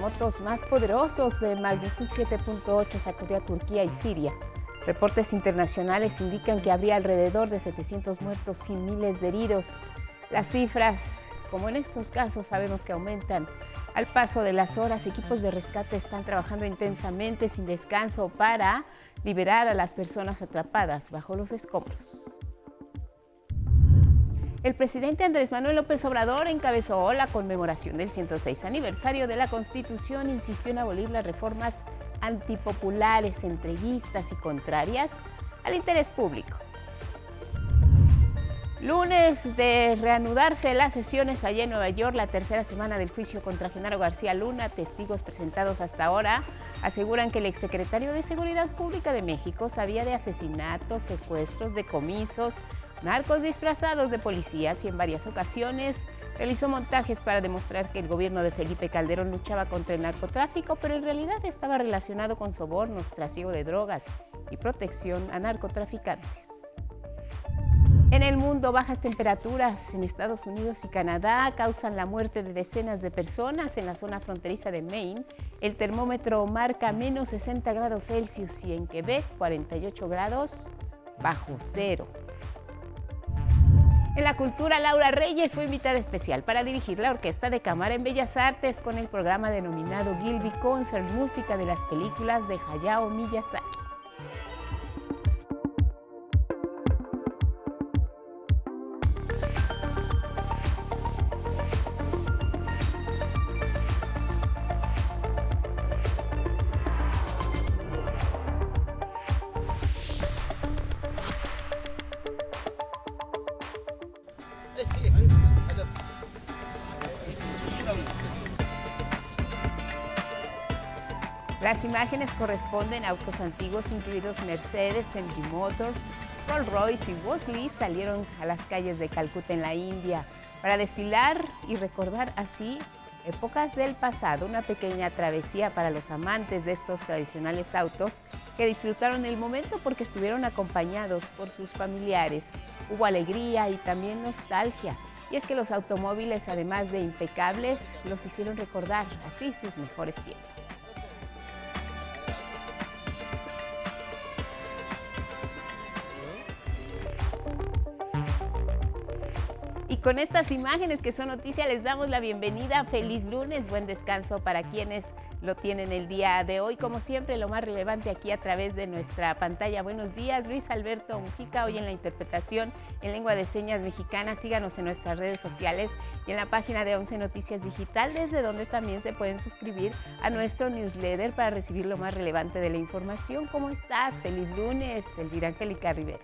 terremotos más poderosos de magnitud 7.8 sacudió Turquía y Siria. Reportes internacionales indican que habría alrededor de 700 muertos y miles de heridos. Las cifras, como en estos casos, sabemos que aumentan. Al paso de las horas, equipos de rescate están trabajando intensamente sin descanso para liberar a las personas atrapadas bajo los escombros. El presidente Andrés Manuel López Obrador encabezó la conmemoración del 106 aniversario de la Constitución insistió en abolir las reformas antipopulares, entreguistas y contrarias al interés público. Lunes de reanudarse las sesiones allá en Nueva York, la tercera semana del juicio contra Genaro García Luna, testigos presentados hasta ahora aseguran que el exsecretario de Seguridad Pública de México sabía de asesinatos, secuestros, decomisos, narcos disfrazados de policías y en varias ocasiones realizó montajes para demostrar que el gobierno de Felipe Calderón luchaba contra el narcotráfico, pero en realidad estaba relacionado con sobornos, trasiego de drogas y protección a narcotraficantes. En el mundo, bajas temperaturas en Estados Unidos y Canadá causan la muerte de decenas de personas en la zona fronteriza de Maine. El termómetro marca menos 60 grados Celsius y en Quebec 48 grados bajo cero. En la cultura, Laura Reyes fue invitada especial para dirigir la Orquesta de Cámara en Bellas Artes con el programa denominado Gilby Concert, música de las películas de Hayao Miyazaki. Las imágenes corresponden a autos antiguos, incluidos Mercedes, MG Motors, Rolls Royce y Bosley, salieron a las calles de Calcuta en la India para desfilar y recordar así épocas del pasado, una pequeña travesía para los amantes de estos tradicionales autos que disfrutaron el momento porque estuvieron acompañados por sus familiares. Hubo alegría y también nostalgia. Y es que los automóviles, además de impecables, los hicieron recordar así sus mejores tiempos. Con estas imágenes que son noticia les damos la bienvenida. Feliz lunes, buen descanso para quienes lo tienen el día de hoy. Como siempre, lo más relevante aquí a través de nuestra pantalla. Buenos días, Luis Alberto Mujica, hoy en la interpretación en lengua de señas mexicana. Síganos en nuestras redes sociales y en la página de 11 Noticias Digital, desde donde también se pueden suscribir a nuestro newsletter para recibir lo más relevante de la información. ¿Cómo estás? Feliz lunes, Elvira Angélica Rivera.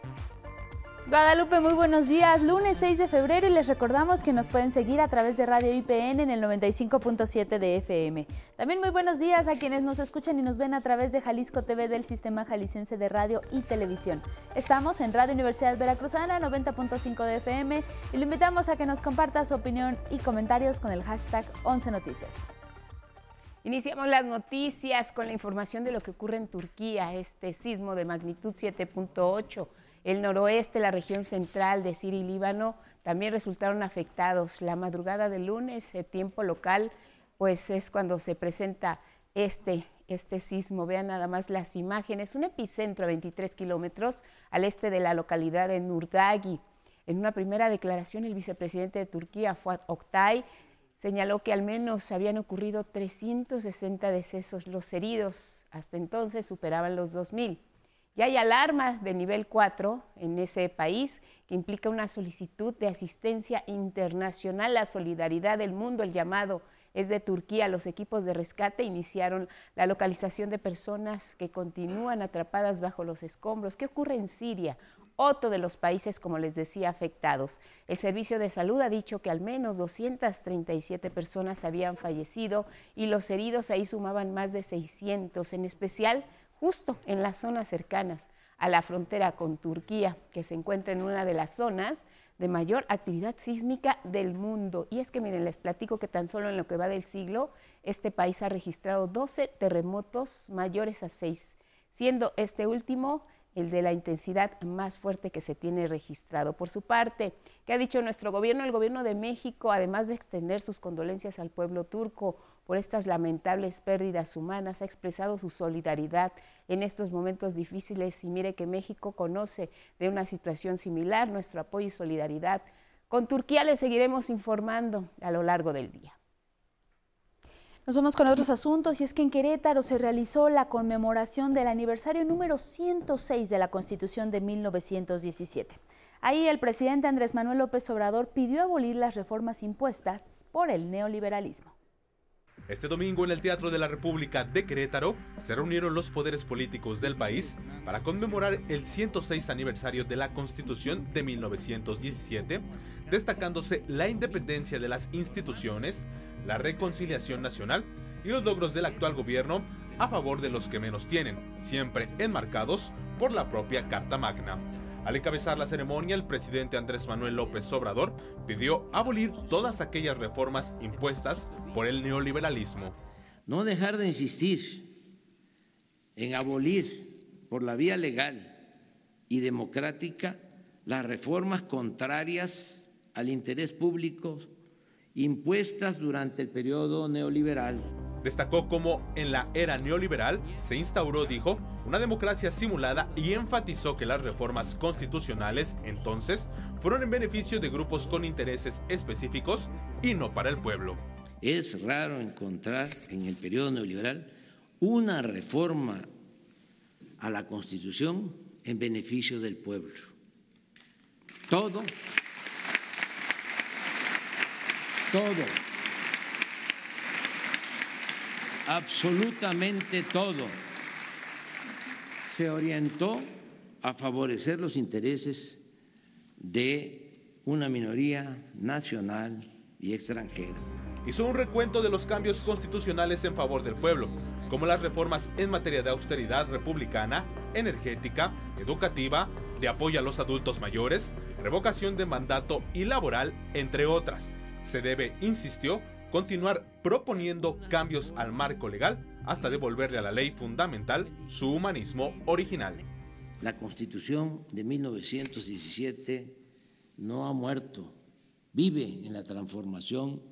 Guadalupe, muy buenos días. Lunes 6 de febrero y les recordamos que nos pueden seguir a través de Radio IPN en el 95.7 de FM. También muy buenos días a quienes nos escuchan y nos ven a través de Jalisco TV del Sistema Jalisciense de Radio y Televisión. Estamos en Radio Universidad Veracruzana 90.5 de FM y lo invitamos a que nos comparta su opinión y comentarios con el hashtag 11 Noticias. Iniciamos las noticias con la información de lo que ocurre en Turquía, este sismo de magnitud 7.8 el noroeste, la región central de Siria y Líbano también resultaron afectados. La madrugada del lunes, el tiempo local, pues es cuando se presenta este, este sismo. Vean nada más las imágenes. Un epicentro a 23 kilómetros al este de la localidad de Nurdagi. En una primera declaración, el vicepresidente de Turquía, Fuat Oktay, señaló que al menos habían ocurrido 360 decesos. Los heridos hasta entonces superaban los 2.000. Ya hay alarma de nivel 4 en ese país que implica una solicitud de asistencia internacional. La solidaridad del mundo, el llamado es de Turquía. Los equipos de rescate iniciaron la localización de personas que continúan atrapadas bajo los escombros. ¿Qué ocurre en Siria? Otro de los países, como les decía, afectados. El Servicio de Salud ha dicho que al menos 237 personas habían fallecido y los heridos ahí sumaban más de 600, en especial justo en las zonas cercanas a la frontera con Turquía, que se encuentra en una de las zonas de mayor actividad sísmica del mundo. Y es que miren, les platico que tan solo en lo que va del siglo, este país ha registrado 12 terremotos mayores a 6, siendo este último el de la intensidad más fuerte que se tiene registrado. Por su parte, ¿qué ha dicho nuestro gobierno? El gobierno de México, además de extender sus condolencias al pueblo turco por estas lamentables pérdidas humanas, ha expresado su solidaridad en estos momentos difíciles y mire que México conoce de una situación similar, nuestro apoyo y solidaridad. Con Turquía le seguiremos informando a lo largo del día. Nos vamos con otros asuntos y es que en Querétaro se realizó la conmemoración del aniversario número 106 de la Constitución de 1917. Ahí el presidente Andrés Manuel López Obrador pidió abolir las reformas impuestas por el neoliberalismo. Este domingo en el Teatro de la República de Querétaro se reunieron los poderes políticos del país para conmemorar el 106 aniversario de la Constitución de 1917, destacándose la independencia de las instituciones, la reconciliación nacional y los logros del actual gobierno a favor de los que menos tienen, siempre enmarcados por la propia Carta Magna. Al encabezar la ceremonia, el presidente Andrés Manuel López Obrador pidió abolir todas aquellas reformas impuestas por el neoliberalismo. No dejar de insistir en abolir por la vía legal y democrática las reformas contrarias al interés público impuestas durante el periodo neoliberal. Destacó cómo en la era neoliberal se instauró, dijo, una democracia simulada y enfatizó que las reformas constitucionales entonces fueron en beneficio de grupos con intereses específicos y no para el pueblo. Es raro encontrar en el periodo neoliberal una reforma a la Constitución en beneficio del pueblo. Todo todo, absolutamente todo, se orientó a favorecer los intereses de una minoría nacional y extranjera. Hizo un recuento de los cambios constitucionales en favor del pueblo, como las reformas en materia de austeridad republicana, energética, educativa, de apoyo a los adultos mayores, revocación de mandato y laboral, entre otras se debe, insistió, continuar proponiendo cambios al marco legal hasta devolverle a la ley fundamental su humanismo original. La constitución de 1917 no ha muerto, vive en la transformación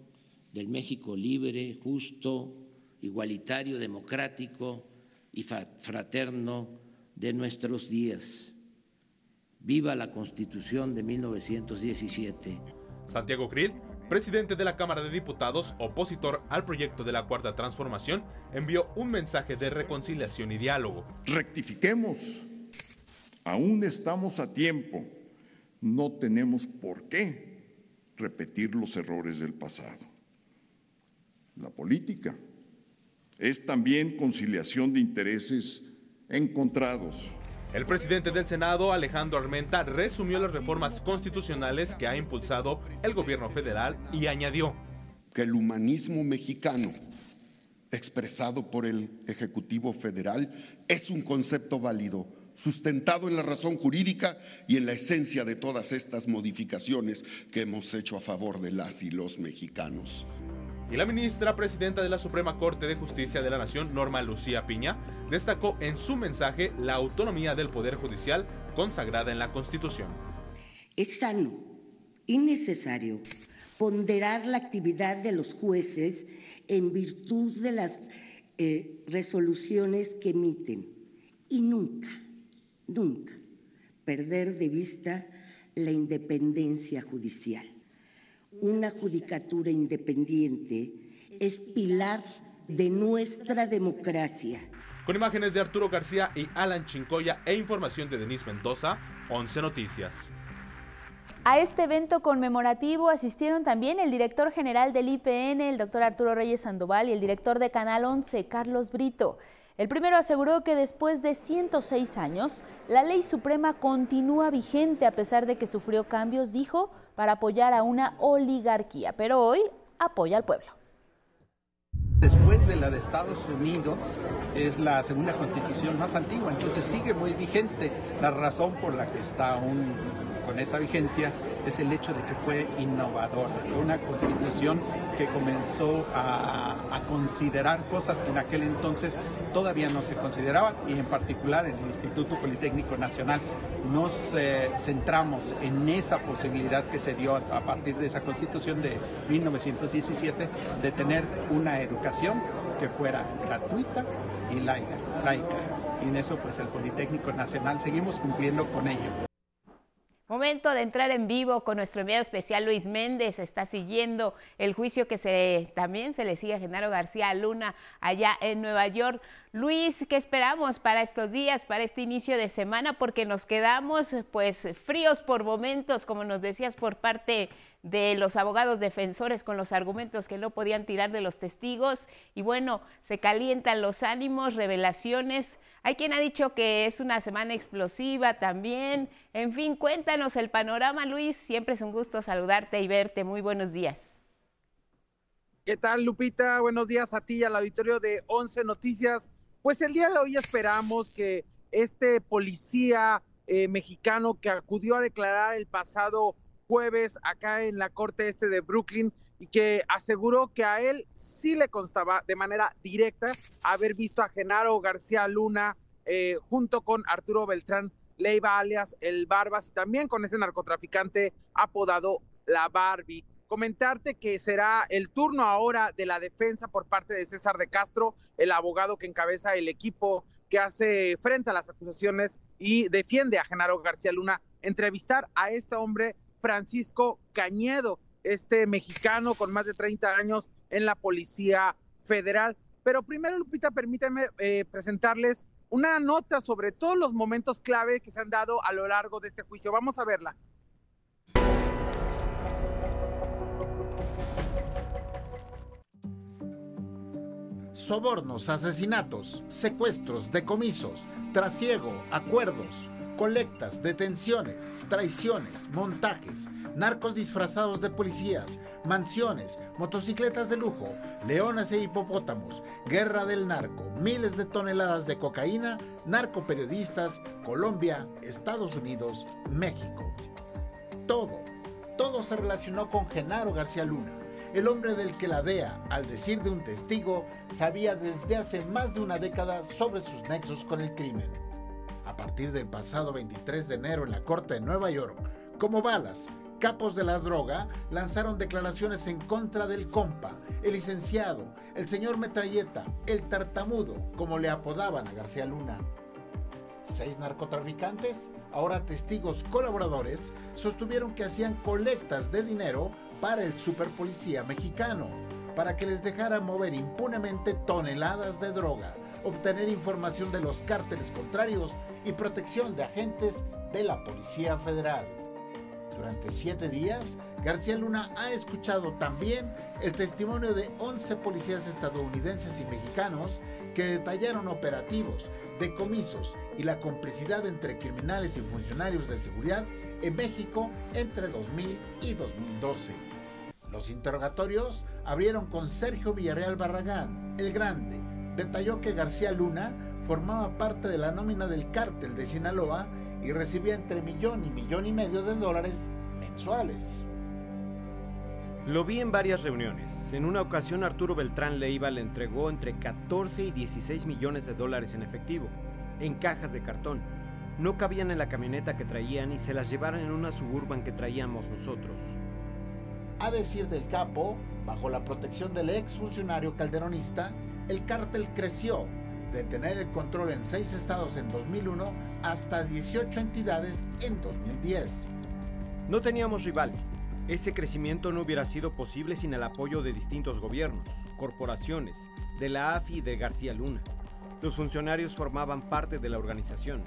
del México libre, justo, igualitario, democrático y fraterno de nuestros días. Viva la constitución de 1917. Santiago Krill presidente de la Cámara de Diputados, opositor al proyecto de la Cuarta Transformación, envió un mensaje de reconciliación y diálogo. Rectifiquemos. Aún estamos a tiempo. No tenemos por qué repetir los errores del pasado. La política es también conciliación de intereses encontrados el presidente del Senado, Alejandro Armenta, resumió las reformas constitucionales que ha impulsado el gobierno federal y añadió que el humanismo mexicano expresado por el Ejecutivo Federal es un concepto válido, sustentado en la razón jurídica y en la esencia de todas estas modificaciones que hemos hecho a favor de las y los mexicanos. Y la ministra presidenta de la Suprema Corte de Justicia de la Nación, Norma Lucía Piña, destacó en su mensaje la autonomía del Poder Judicial consagrada en la Constitución. Es sano y necesario ponderar la actividad de los jueces en virtud de las eh, resoluciones que emiten y nunca, nunca perder de vista la independencia judicial una judicatura independiente es pilar de nuestra democracia. Con imágenes de Arturo García y Alan Chincoya e información de Denise Mendoza, 11 Noticias. A este evento conmemorativo asistieron también el director general del IPN, el doctor Arturo Reyes Sandoval, y el director de Canal 11, Carlos Brito. El primero aseguró que después de 106 años, la ley suprema continúa vigente a pesar de que sufrió cambios, dijo, para apoyar a una oligarquía, pero hoy apoya al pueblo. Después de la de Estados Unidos, es la segunda constitución más antigua, entonces sigue muy vigente la razón por la que está aún con esa vigencia es el hecho de que fue innovadora, fue una constitución que comenzó a, considerar cosas que en aquel entonces todavía no se consideraban y en particular en el Instituto Politécnico Nacional nos eh, centramos en esa posibilidad que se dio a, a partir de esa constitución de 1917 de tener una educación que fuera gratuita y laica. laica. Y en eso pues el Politécnico Nacional seguimos cumpliendo con ello. Momento de entrar en vivo con nuestro enviado especial Luis Méndez. Está siguiendo el juicio que se, también se le sigue a Genaro García Luna allá en Nueva York. Luis, ¿qué esperamos para estos días, para este inicio de semana? Porque nos quedamos pues fríos por momentos, como nos decías, por parte de los abogados defensores con los argumentos que no podían tirar de los testigos. Y bueno, se calientan los ánimos, revelaciones. Hay quien ha dicho que es una semana explosiva también. En fin, cuéntanos el panorama, Luis. Siempre es un gusto saludarte y verte. Muy buenos días. ¿Qué tal, Lupita? Buenos días a ti y al auditorio de 11 Noticias. Pues el día de hoy esperamos que este policía eh, mexicano que acudió a declarar el pasado jueves acá en la corte este de Brooklyn y que aseguró que a él sí le constaba de manera directa haber visto a Genaro García Luna eh, junto con Arturo Beltrán Leiva alias El Barbas y también con ese narcotraficante apodado La Barbie. Comentarte que será el turno ahora de la defensa por parte de César de Castro, el abogado que encabeza el equipo que hace frente a las acusaciones y defiende a Genaro García Luna, entrevistar a este hombre Francisco Cañedo, este mexicano con más de 30 años en la Policía Federal. Pero primero, Lupita, permítanme eh, presentarles una nota sobre todos los momentos clave que se han dado a lo largo de este juicio. Vamos a verla. Sobornos, asesinatos, secuestros, decomisos, trasiego, acuerdos, colectas, detenciones, traiciones, montajes, narcos disfrazados de policías, mansiones, motocicletas de lujo, leones e hipopótamos, guerra del narco, miles de toneladas de cocaína, narcoperiodistas, Colombia, Estados Unidos, México. Todo, todo se relacionó con Genaro García Luna, el hombre del que la DEA, al decir de un testigo, sabía desde hace más de una década sobre sus nexos con el crimen. A partir del pasado 23 de enero en la Corte de Nueva York, como balas, capos de la droga lanzaron declaraciones en contra del compa, el licenciado, el señor metralleta, el tartamudo, como le apodaban a García Luna. Seis narcotraficantes, ahora testigos colaboradores, sostuvieron que hacían colectas de dinero para el superpolicía mexicano, para que les dejara mover impunemente toneladas de droga, obtener información de los cárteles contrarios y protección de agentes de la Policía Federal. Durante siete días, García Luna ha escuchado también el testimonio de 11 policías estadounidenses y mexicanos que detallaron operativos, decomisos y la complicidad entre criminales y funcionarios de seguridad en México entre 2000 y 2012. Los interrogatorios abrieron con Sergio Villarreal Barragán, el Grande. Detalló que García Luna formaba parte de la nómina del cártel de Sinaloa y recibía entre millón y millón y medio de dólares mensuales. Lo vi en varias reuniones. En una ocasión Arturo Beltrán Leiva le entregó entre 14 y 16 millones de dólares en efectivo, en cajas de cartón. No cabían en la camioneta que traían y se las llevaron en una suburban que traíamos nosotros. A decir del capo, bajo la protección del ex funcionario calderonista, el cártel creció de tener el control en seis estados en 2001 hasta 18 entidades en 2010. No teníamos rival. Ese crecimiento no hubiera sido posible sin el apoyo de distintos gobiernos, corporaciones, de la AFI y de García Luna. Los funcionarios formaban parte de la organización.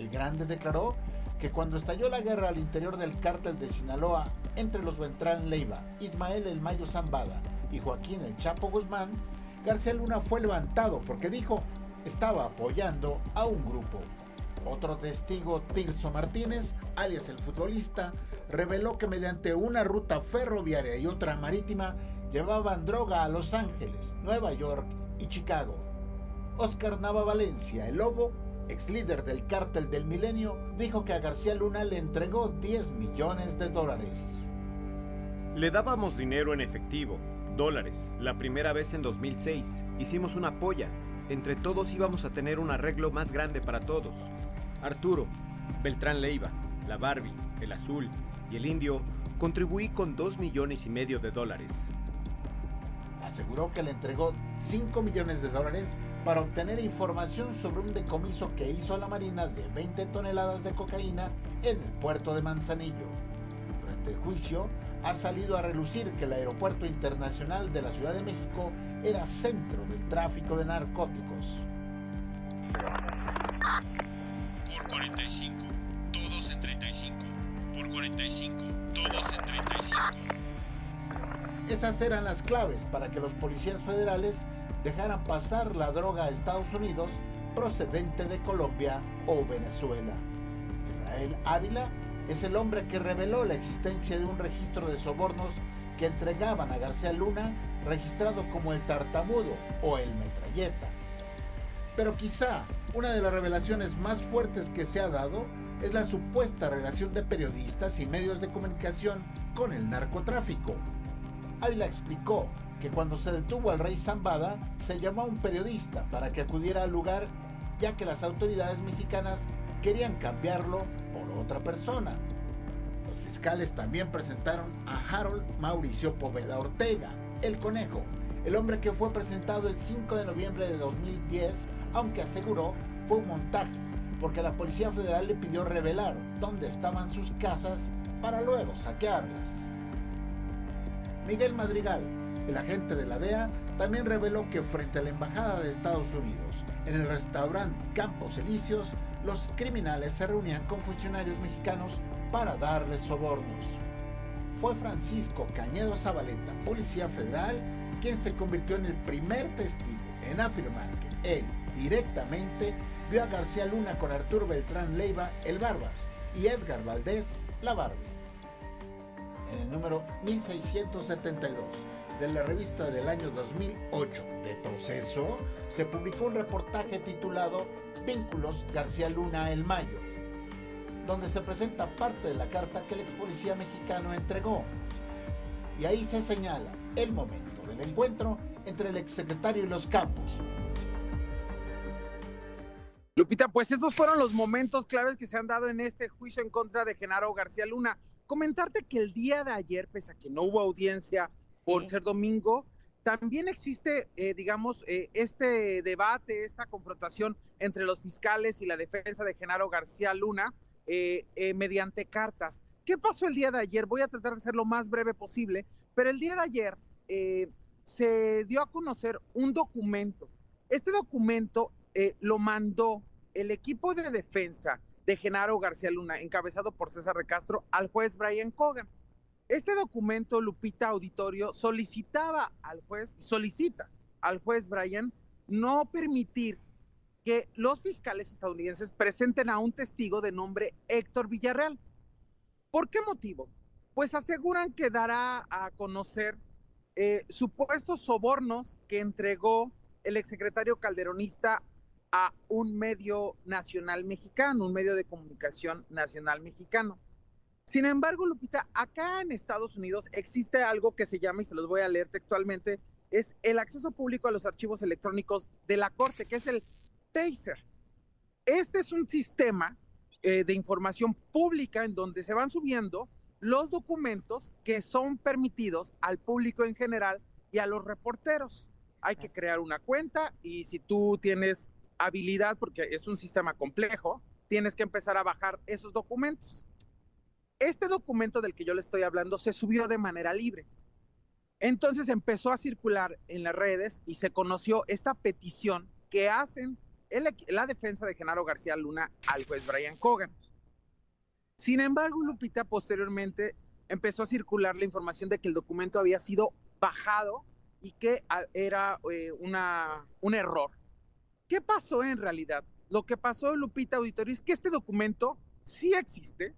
El Grande declaró que cuando estalló la guerra al interior del cártel de Sinaloa entre los Beltrán Leiva, Ismael El Mayo Zambada y Joaquín El Chapo Guzmán, García Luna fue levantado porque dijo estaba apoyando a un grupo. Otro testigo, Tirso Martínez, alias el futbolista, reveló que mediante una ruta ferroviaria y otra marítima llevaban droga a Los Ángeles, Nueva York y Chicago. Oscar Nava Valencia, el lobo, ex líder del cártel del milenio, dijo que a García Luna le entregó 10 millones de dólares. Le dábamos dinero en efectivo, dólares. La primera vez en 2006 hicimos una polla. Entre todos íbamos a tener un arreglo más grande para todos. Arturo, Beltrán Leiva, la Barbie, el Azul y el Indio contribuí con 2 millones y medio de dólares. Aseguró que le entregó 5 millones de dólares para obtener información sobre un decomiso que hizo la Marina de 20 toneladas de cocaína en el puerto de Manzanillo. Durante el juicio, ha salido a relucir que el Aeropuerto Internacional de la Ciudad de México era centro del tráfico de narcóticos. Por 45, todos en 35. Por 45, todos en 35. Esas eran las claves para que los policías federales dejaran pasar la droga a Estados Unidos procedente de Colombia o Venezuela. Israel Ávila es el hombre que reveló la existencia de un registro de sobornos que entregaban a García Luna registrado como el tartamudo o el metralleta. Pero quizá una de las revelaciones más fuertes que se ha dado es la supuesta relación de periodistas y medios de comunicación con el narcotráfico. Ávila explicó que cuando se detuvo al rey Zambada se llamó a un periodista para que acudiera al lugar ya que las autoridades mexicanas querían cambiarlo por otra persona. Los fiscales también presentaron a Harold Mauricio Poveda Ortega, el conejo, el hombre que fue presentado el 5 de noviembre de 2010, aunque aseguró fue un montaje, porque la Policía Federal le pidió revelar dónde estaban sus casas para luego saquearlas. Miguel Madrigal, el agente de la DEA, también reveló que frente a la Embajada de Estados Unidos, en el restaurante Campos Elíseos, los criminales se reunían con funcionarios mexicanos para darles sobornos. Fue Francisco Cañedo Zabaleta, policía federal, quien se convirtió en el primer testigo en afirmar que él directamente vio a García Luna con Arturo Beltrán Leiva, el Barbas, y Edgar Valdés, la Barbie. En el número 1672 de la revista del año 2008 de Proceso, se publicó un reportaje titulado Vínculos García Luna El Mayo, donde se presenta parte de la carta que el ex policía mexicano entregó. Y ahí se señala el momento del encuentro entre el exsecretario y los campos. Lupita, pues esos fueron los momentos claves que se han dado en este juicio en contra de Genaro García Luna. Comentarte que el día de ayer, pese a que no hubo audiencia por ser domingo, también existe, eh, digamos, eh, este debate, esta confrontación entre los fiscales y la defensa de Genaro García Luna eh, mediante cartas. ¿Qué pasó el día de ayer? Voy a tratar de ser lo más breve posible, pero el día de ayer se dio a conocer un documento. Este documento lo mandó el equipo de defensa de Genaro García Luna, encabezado por César de Castro, al juez Brian Cogan. Este documento, Lupita Auditorio, solicitaba al juez, solicita al juez Brian no permitir que los fiscales estadounidenses presenten a un testigo de nombre Héctor Villarreal. ¿Por qué motivo? Pues aseguran que dará a conocer eh, supuestos sobornos que entregó el exsecretario calderonista a un medio nacional mexicano, un medio de comunicación nacional mexicano. Sin embargo, Lupita, acá en Estados Unidos existe algo que se llama, y se los voy a leer textualmente, es el acceso público a los archivos electrónicos de la Corte, que es el TASER. Este es un sistema eh, de información pública en donde se van subiendo los documentos que son permitidos al público en general y a los reporteros. Hay que crear una cuenta y si tú tienes habilidad, porque es un sistema complejo, tienes que empezar a bajar esos documentos. Este documento del que yo le estoy hablando se subió de manera libre. Entonces empezó a circular en las redes y se conoció esta petición que hacen la defensa de Genaro García Luna al juez Brian Cogan. Sin embargo, Lupita posteriormente empezó a circular la información de que el documento había sido bajado y que ah, era eh, una, un error. ¿Qué pasó en realidad? Lo que pasó, Lupita Auditorio, es que este documento sí existe,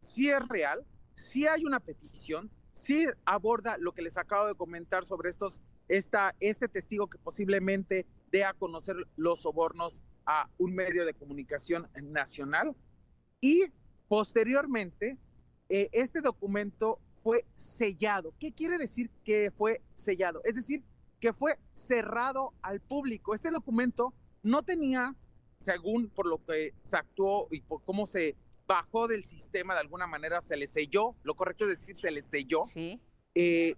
sí es real, sí hay una petición, sí aborda lo que les acabo de comentar sobre estos, esta, este testigo que posiblemente dé a conocer los sobornos a un medio de comunicación nacional y posteriormente eh, este documento fue sellado. ¿Qué quiere decir que fue sellado? Es decir, que fue cerrado al público. Este documento no tenía, según por lo que se actuó y por cómo se bajó del sistema, de alguna manera se le selló, lo correcto es decir, se le selló. Sí. Eh,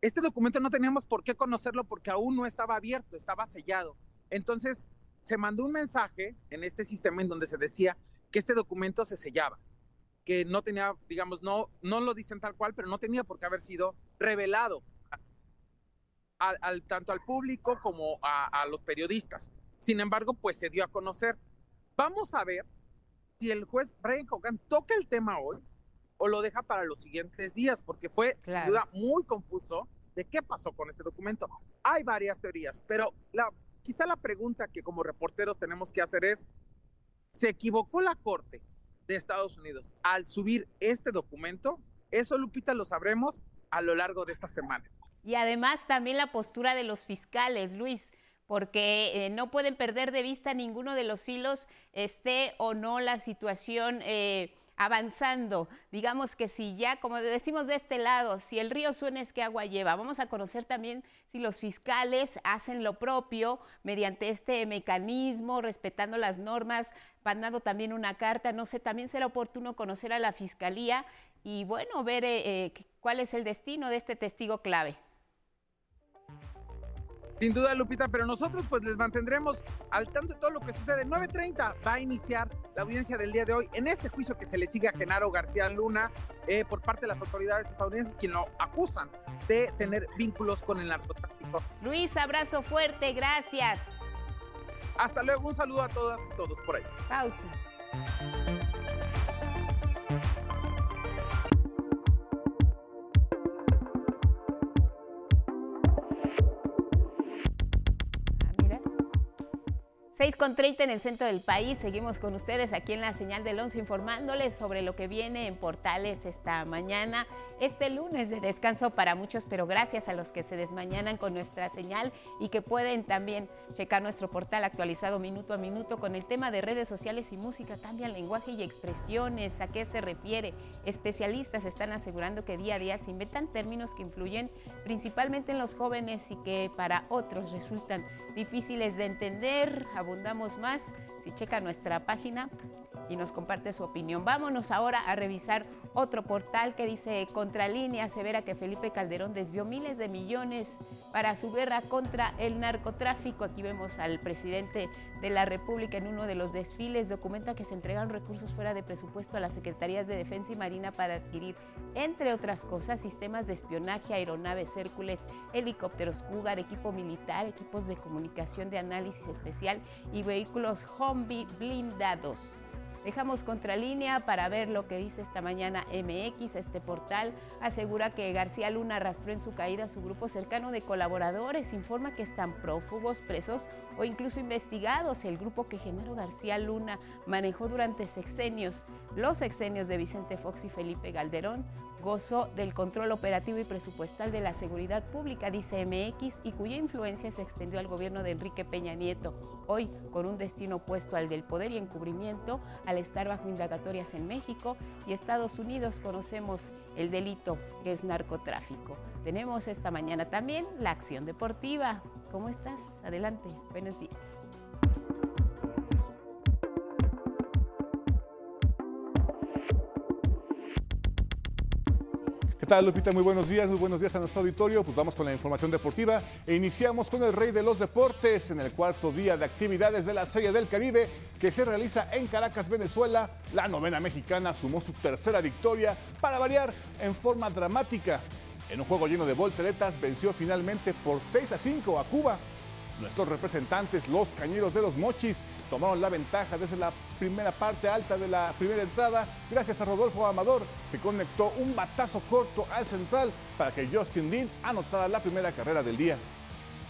este documento no teníamos por qué conocerlo porque aún no estaba abierto, estaba sellado. Entonces, se mandó un mensaje en este sistema en donde se decía que este documento se sellaba, que no tenía, digamos, no, no lo dicen tal cual, pero no tenía por qué haber sido revelado al, tanto al público como a, a los periodistas. Sin embargo, pues se dio a conocer. Vamos a ver si el juez Brian Hogan toca el tema hoy o lo deja para los siguientes días, porque fue sin duda muy confuso de qué pasó con este documento. Hay varias teorías, pero la, quizá la pregunta que como reporteros tenemos que hacer es, ¿se equivocó la Corte de Estados Unidos al subir este documento? Eso, Lupita, lo sabremos a lo largo de esta semana. Y además también la postura de los fiscales, Luis porque eh, no pueden perder de vista ninguno de los hilos, esté o no la situación eh, avanzando. Digamos que si ya, como decimos de este lado, si el río suena es que agua lleva. Vamos a conocer también si los fiscales hacen lo propio mediante este mecanismo, respetando las normas, mandando también una carta. No sé, también será oportuno conocer a la fiscalía y bueno, ver eh, cuál es el destino de este testigo clave. Sin duda, Lupita, pero nosotros pues les mantendremos al tanto de todo lo que sucede. 9.30 va a iniciar la audiencia del día de hoy en este juicio que se le sigue a Genaro García Luna eh, por parte de las autoridades estadounidenses, quien lo acusan de tener vínculos con el narcotráfico. Luis, abrazo fuerte, gracias. Hasta luego, un saludo a todas y todos por ahí. Pausa. Con 30 en el centro del país. Seguimos con ustedes aquí en la señal del 11 informándoles sobre lo que viene en Portales esta mañana. Este lunes de descanso para muchos, pero gracias a los que se desmañanan con nuestra señal y que pueden también checar nuestro portal actualizado minuto a minuto con el tema de redes sociales y música. Cambian lenguaje y expresiones. ¿A qué se refiere? Especialistas están asegurando que día a día se inventan términos que influyen principalmente en los jóvenes y que para otros resultan difíciles de entender abundamos más checa nuestra página y nos comparte su opinión. Vámonos ahora a revisar otro portal que dice Contralínea asevera que Felipe Calderón desvió miles de millones para su guerra contra el narcotráfico. Aquí vemos al presidente de la República en uno de los desfiles. Documenta que se entregan recursos fuera de presupuesto a las Secretarías de Defensa y Marina para adquirir, entre otras cosas, sistemas de espionaje, aeronaves Hércules, helicópteros Cougar, equipo militar, equipos de comunicación de análisis especial y vehículos Humvee blindados. Dejamos contralínea para ver lo que dice esta mañana MX. Este portal asegura que García Luna arrastró en su caída a su grupo cercano de colaboradores. Informa que están prófugos, presos o incluso investigados. El grupo que Genaro García Luna manejó durante sexenios, los sexenios de Vicente Fox y Felipe Calderón, gozó del control operativo y presupuestal de la seguridad pública, dice MX, y cuya influencia se extendió al gobierno de Enrique Peña Nieto, hoy con un destino opuesto al del poder y encubrimiento, al estar bajo indagatorias en México y Estados Unidos conocemos el delito que es narcotráfico. Tenemos esta mañana también la acción deportiva. ¿Cómo estás? Adelante, buenos días. ¿Qué tal, Lupita? Muy buenos días, muy buenos días a nuestro auditorio. Pues vamos con la información deportiva e iniciamos con el rey de los deportes en el cuarto día de actividades de la Serie del Caribe que se realiza en Caracas, Venezuela. La novena mexicana sumó su tercera victoria para variar en forma dramática. En un juego lleno de volteretas venció finalmente por 6 a 5 a Cuba. Nuestros representantes, los cañeros de los Mochis, tomaron la ventaja desde la primera parte alta de la primera entrada gracias a Rodolfo Amador, que conectó un batazo corto al central para que Justin Dean anotara la primera carrera del día.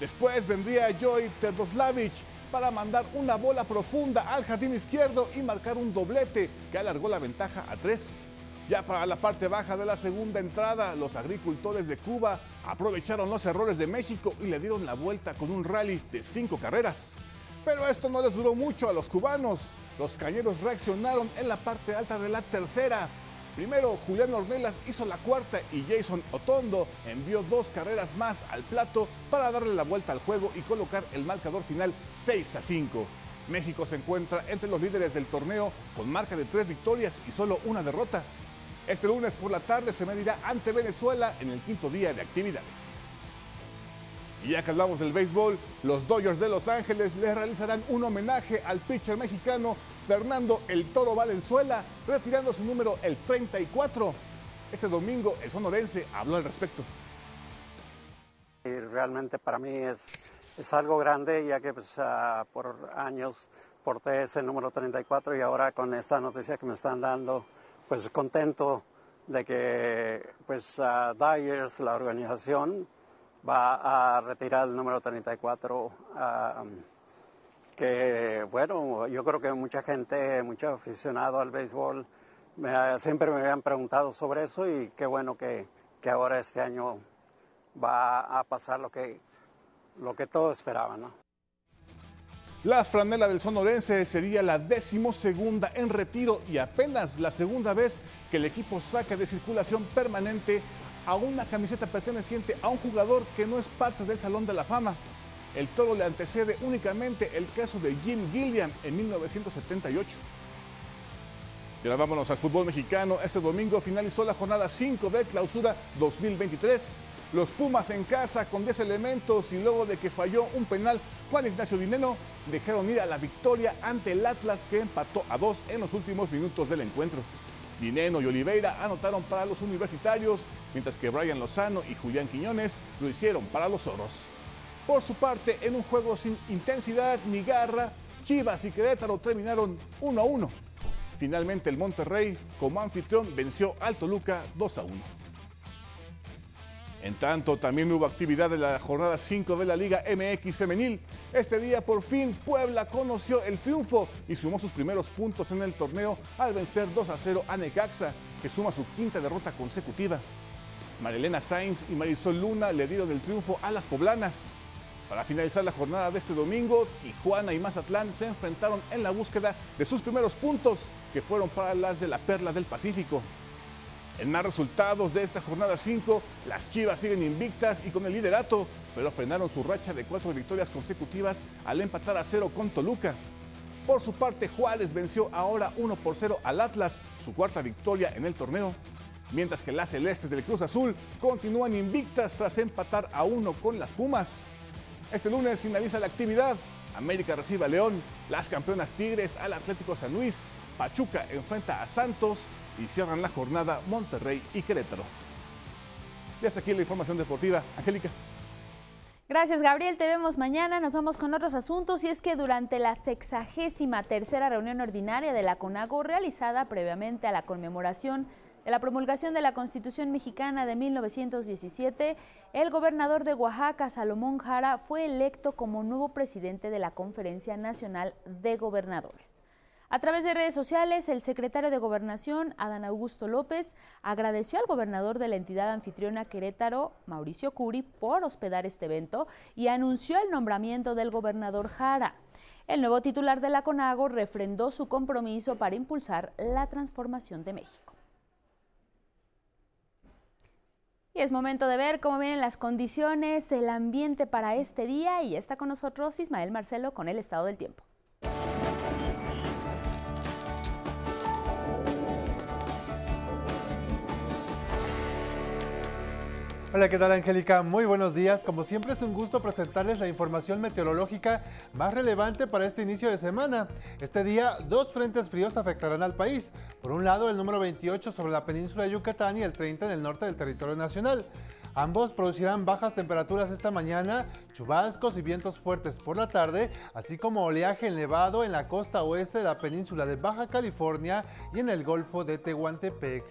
Después vendría Joy Terdoslavich para mandar una bola profunda al jardín izquierdo y marcar un doblete que alargó la ventaja a tres. Ya para la parte baja de la segunda entrada, los agricultores de Cuba aprovecharon los errores de México y le dieron la vuelta con un rally de cinco carreras. Pero esto no les duró mucho a los cubanos. Los cañeros reaccionaron en la parte alta de la tercera. Primero, Julián Ornelas hizo la cuarta y Jason Otondo envió dos carreras más al plato para darle la vuelta al juego y colocar el marcador final 6 a 5. México se encuentra entre los líderes del torneo con marca de tres victorias y solo una derrota. Este lunes por la tarde se medirá ante Venezuela en el quinto día de actividades. Y ya que hablamos del béisbol, los Dodgers de Los Ángeles le realizarán un homenaje al pitcher mexicano Fernando El Toro Valenzuela, retirando su número el 34. Este domingo el sonorense habló al respecto. Realmente para mí es, es algo grande, ya que pues, uh, por años porté ese número 34 y ahora con esta noticia que me están dando, pues contento de que pues uh, Dyers, la organización, va a retirar el número 34. Uh, que bueno, yo creo que mucha gente, muchos aficionados al béisbol siempre me habían preguntado sobre eso y qué bueno que, que, ahora este año va a pasar lo que, lo que todos esperaban. ¿no? La franela del sonorense sería la decimosegunda en retiro y apenas la segunda vez que el equipo saca de circulación permanente a una camiseta perteneciente a un jugador que no es parte del Salón de la Fama. El toro le antecede únicamente el caso de Jim Gilliam en 1978. Y ahora vámonos al fútbol mexicano. Este domingo finalizó la jornada 5 de clausura 2023. Los Pumas en casa con 10 elementos y luego de que falló un penal Juan Ignacio Dineno, dejaron ir a la victoria ante el Atlas que empató a 2 en los últimos minutos del encuentro. Dineno y Oliveira anotaron para los universitarios, mientras que Brian Lozano y Julián Quiñones lo hicieron para los oros. Por su parte, en un juego sin intensidad ni garra, Chivas y Querétaro terminaron 1 a 1. Finalmente el Monterrey, como anfitrión, venció al Toluca 2 a 1. En tanto, también hubo actividad de la jornada 5 de la Liga MX Femenil. Este día, por fin, Puebla conoció el triunfo y sumó sus primeros puntos en el torneo al vencer 2 a 0 a Necaxa, que suma su quinta derrota consecutiva. Marilena Sainz y Marisol Luna le dieron el triunfo a las poblanas. Para finalizar la jornada de este domingo, Tijuana y Mazatlán se enfrentaron en la búsqueda de sus primeros puntos, que fueron para las de la Perla del Pacífico. En más resultados de esta jornada 5, las Chivas siguen invictas y con el liderato, pero frenaron su racha de cuatro victorias consecutivas al empatar a cero con Toluca. Por su parte, Juárez venció ahora 1 por 0 al Atlas, su cuarta victoria en el torneo, mientras que las celestes del Cruz Azul continúan invictas tras empatar a uno con las Pumas. Este lunes finaliza la actividad. América recibe a León, las campeonas Tigres al Atlético San Luis, Pachuca enfrenta a Santos y cierran la jornada Monterrey y Querétaro. Y hasta aquí la información deportiva. Angélica. Gracias, Gabriel. Te vemos mañana. Nos vamos con otros asuntos. Y es que durante la sexagésima tercera reunión ordinaria de la CONAGO, realizada previamente a la conmemoración de la promulgación de la Constitución mexicana de 1917, el gobernador de Oaxaca, Salomón Jara, fue electo como nuevo presidente de la Conferencia Nacional de Gobernadores. A través de redes sociales, el secretario de Gobernación, Adán Augusto López, agradeció al gobernador de la entidad anfitriona Querétaro, Mauricio Curi, por hospedar este evento y anunció el nombramiento del gobernador Jara. El nuevo titular de la CONAGO refrendó su compromiso para impulsar la transformación de México. Y es momento de ver cómo vienen las condiciones, el ambiente para este día y está con nosotros Ismael Marcelo con el estado del tiempo. Hola, ¿qué tal Angélica? Muy buenos días. Como siempre es un gusto presentarles la información meteorológica más relevante para este inicio de semana. Este día, dos frentes fríos afectarán al país. Por un lado, el número 28 sobre la península de Yucatán y el 30 en el norte del territorio nacional. Ambos producirán bajas temperaturas esta mañana, chubascos y vientos fuertes por la tarde, así como oleaje elevado en la costa oeste de la península de Baja California y en el Golfo de Tehuantepec.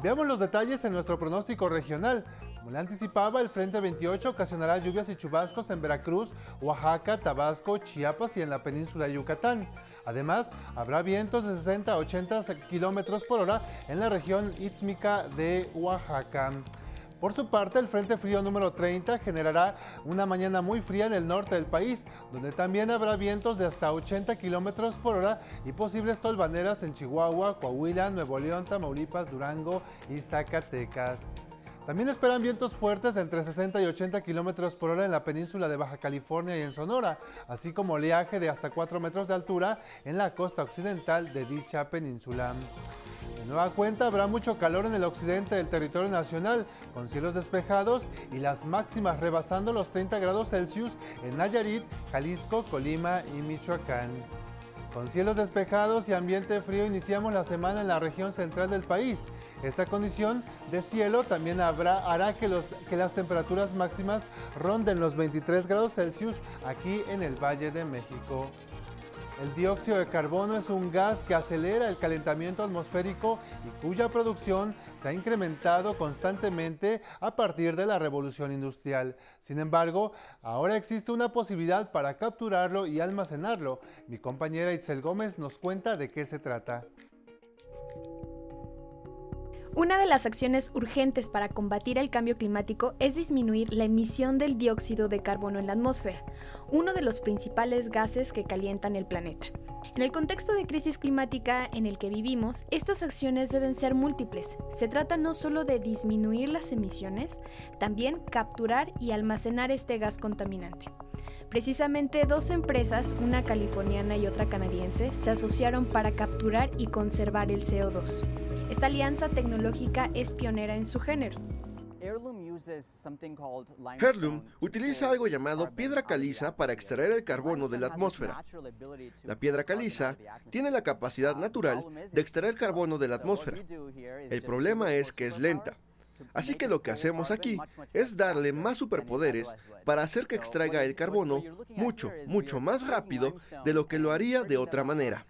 Veamos los detalles en nuestro pronóstico regional. Como le anticipaba, el Frente 28 ocasionará lluvias y chubascos en Veracruz, Oaxaca, Tabasco, Chiapas y en la península de Yucatán. Además, habrá vientos de 60 a 80 kilómetros por hora en la región ístmica de Oaxaca. Por su parte, el Frente Frío número 30 generará una mañana muy fría en el norte del país, donde también habrá vientos de hasta 80 kilómetros por hora y posibles tolvaneras en Chihuahua, Coahuila, Nuevo León, Tamaulipas, Durango y Zacatecas. También esperan vientos fuertes de entre 60 y 80 kilómetros por hora en la península de Baja California y en Sonora, así como oleaje de hasta 4 metros de altura en la costa occidental de dicha península. De nueva cuenta habrá mucho calor en el occidente del territorio nacional, con cielos despejados y las máximas rebasando los 30 grados Celsius en Nayarit, Jalisco, Colima y Michoacán. Con cielos despejados y ambiente frío iniciamos la semana en la región central del país. Esta condición de cielo también hará que, que las temperaturas máximas ronden los 23 grados Celsius aquí en el Valle de México. El dióxido de carbono es un gas que acelera el calentamiento atmosférico y cuya producción se ha incrementado constantemente a partir de la revolución industrial. Sin embargo, ahora existe una posibilidad para capturarlo y almacenarlo. Mi compañera Itzel Gómez nos cuenta de qué se trata. Una de las acciones urgentes para combatir el cambio climático es disminuir la emisión del dióxido de carbono en la atmósfera, uno de los principales gases que calientan el planeta. En el contexto de crisis climática en el que vivimos, estas acciones deben ser múltiples. Se trata no solo de disminuir las emisiones, también capturar y almacenar este gas contaminante. Precisamente dos empresas, una californiana y otra canadiense, se asociaron para capturar y conservar el CO2. Esta alianza tecnológica es pionera en su género. Heirloom utiliza algo llamado piedra caliza para extraer el carbono de la atmósfera. La piedra caliza tiene la capacidad natural de extraer carbono de la atmósfera. El problema es que es lenta. Así que lo que hacemos aquí es darle más superpoderes para hacer que extraiga el carbono mucho, mucho más rápido de lo que lo haría de otra manera.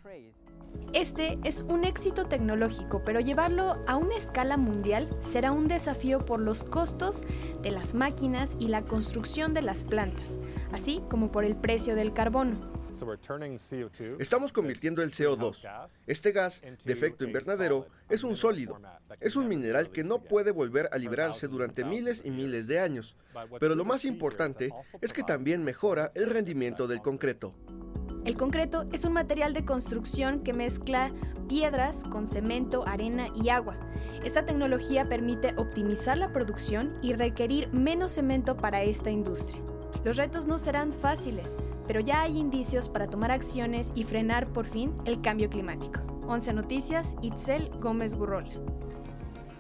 Este es un éxito tecnológico, pero llevarlo a una escala mundial será un desafío por los costos de las máquinas y la construcción de las plantas, así como por el precio del carbono. Estamos convirtiendo el CO2, este gas de efecto invernadero, es un sólido. Es un mineral que no puede volver a liberarse durante miles y miles de años. Pero lo más importante es que también mejora el rendimiento del concreto. El concreto es un material de construcción que mezcla piedras con cemento, arena y agua. Esta tecnología permite optimizar la producción y requerir menos cemento para esta industria. Los retos no serán fáciles, pero ya hay indicios para tomar acciones y frenar por fin el cambio climático. 11 Noticias, Itzel Gómez Gurrola.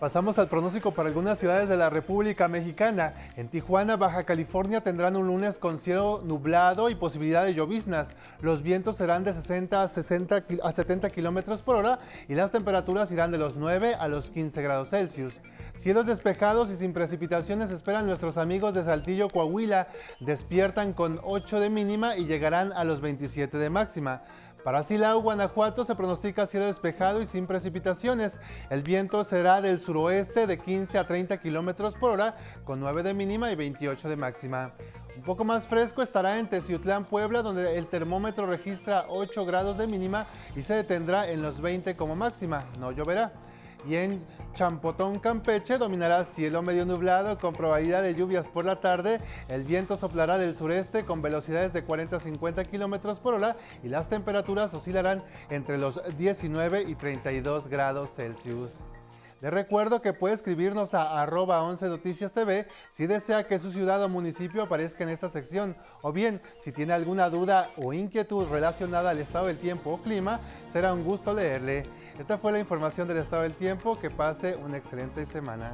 Pasamos al pronóstico para algunas ciudades de la República Mexicana. En Tijuana, Baja California tendrán un lunes con cielo nublado y posibilidad de lloviznas. Los vientos serán de 60 a, 60 a 70 kilómetros por hora y las temperaturas irán de los 9 a los 15 grados Celsius. Cielos despejados y sin precipitaciones esperan nuestros amigos de Saltillo, Coahuila. Despiertan con 8 de mínima y llegarán a los 27 de máxima. Para Silao, Guanajuato, se pronostica cielo despejado y sin precipitaciones. El viento será del suroeste de 15 a 30 kilómetros por hora, con 9 de mínima y 28 de máxima. Un poco más fresco estará en Teciutlán, Puebla, donde el termómetro registra 8 grados de mínima y se detendrá en los 20 como máxima. No lloverá. Y en Champotón, Campeche, dominará cielo medio nublado con probabilidad de lluvias por la tarde. El viento soplará del sureste con velocidades de 40 a 50 kilómetros por hora y las temperaturas oscilarán entre los 19 y 32 grados Celsius. Le recuerdo que puede escribirnos a arroba 11 Noticias TV si desea que su ciudad o municipio aparezca en esta sección. O bien, si tiene alguna duda o inquietud relacionada al estado del tiempo o clima, será un gusto leerle. Esta fue la información del estado del tiempo. Que pase una excelente semana.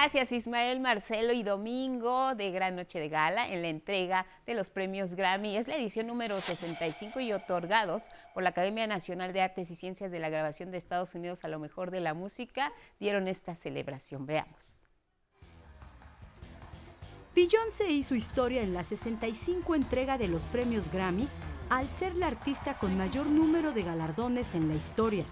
Gracias Ismael, Marcelo y Domingo de Gran Noche de Gala en la entrega de los premios Grammy. Es la edición número 65 y otorgados por la Academia Nacional de Artes y Ciencias de la Grabación de Estados Unidos a lo mejor de la música. Dieron esta celebración. Veamos. Beyoncé hizo historia en la 65 entrega de los premios Grammy al ser la artista con mayor número de galardones en la historia.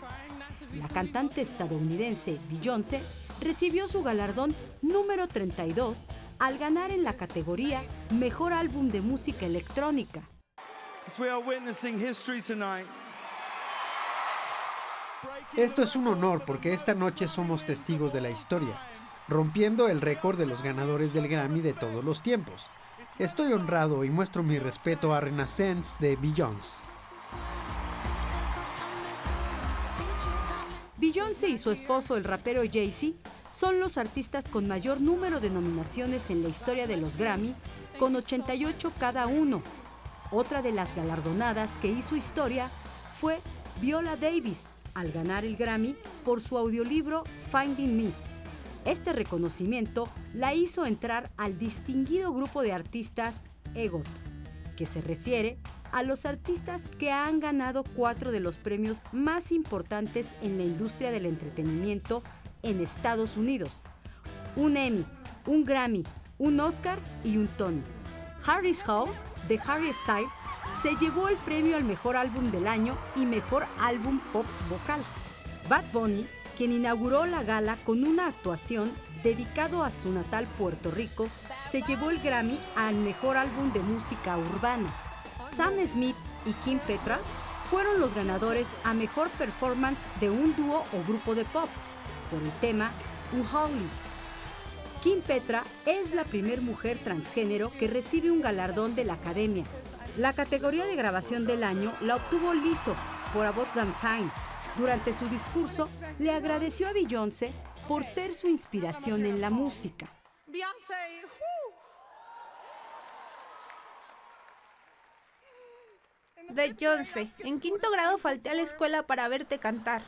La cantante estadounidense Beyoncé recibió su galardón número 32 al ganar en la categoría Mejor Álbum de Música Electrónica. Esto es un honor porque esta noche somos testigos de la historia, rompiendo el récord de los ganadores del Grammy de todos los tiempos. Estoy honrado y muestro mi respeto a Renaissance de Beyoncé. Beyoncé y su esposo, el rapero Jay-Z, son los artistas con mayor número de nominaciones en la historia de los Grammy, con 88 cada uno. Otra de las galardonadas que hizo historia fue Viola Davis, al ganar el Grammy por su audiolibro Finding Me. Este reconocimiento la hizo entrar al distinguido grupo de artistas EGOT, que se refiere a los artistas que han ganado cuatro de los premios más importantes en la industria del entretenimiento en Estados Unidos. Un Emmy, un Grammy, un Oscar y un Tony. Harry's House de Harry Styles se llevó el premio al mejor álbum del año y mejor álbum pop vocal. Bad Bunny, quien inauguró la gala con una actuación dedicado a su natal Puerto Rico, se llevó el Grammy al mejor álbum de música urbana. Sam Smith y Kim Petras fueron los ganadores a mejor performance de un dúo o grupo de pop por el tema Unholy. Kim Petra es la primera mujer transgénero que recibe un galardón de la Academia. La categoría de grabación del año la obtuvo Lizzo por About Time. Durante su discurso, le agradeció a Beyoncé por ser su inspiración en la música. Beyoncé, en quinto grado falté a la escuela para verte cantar.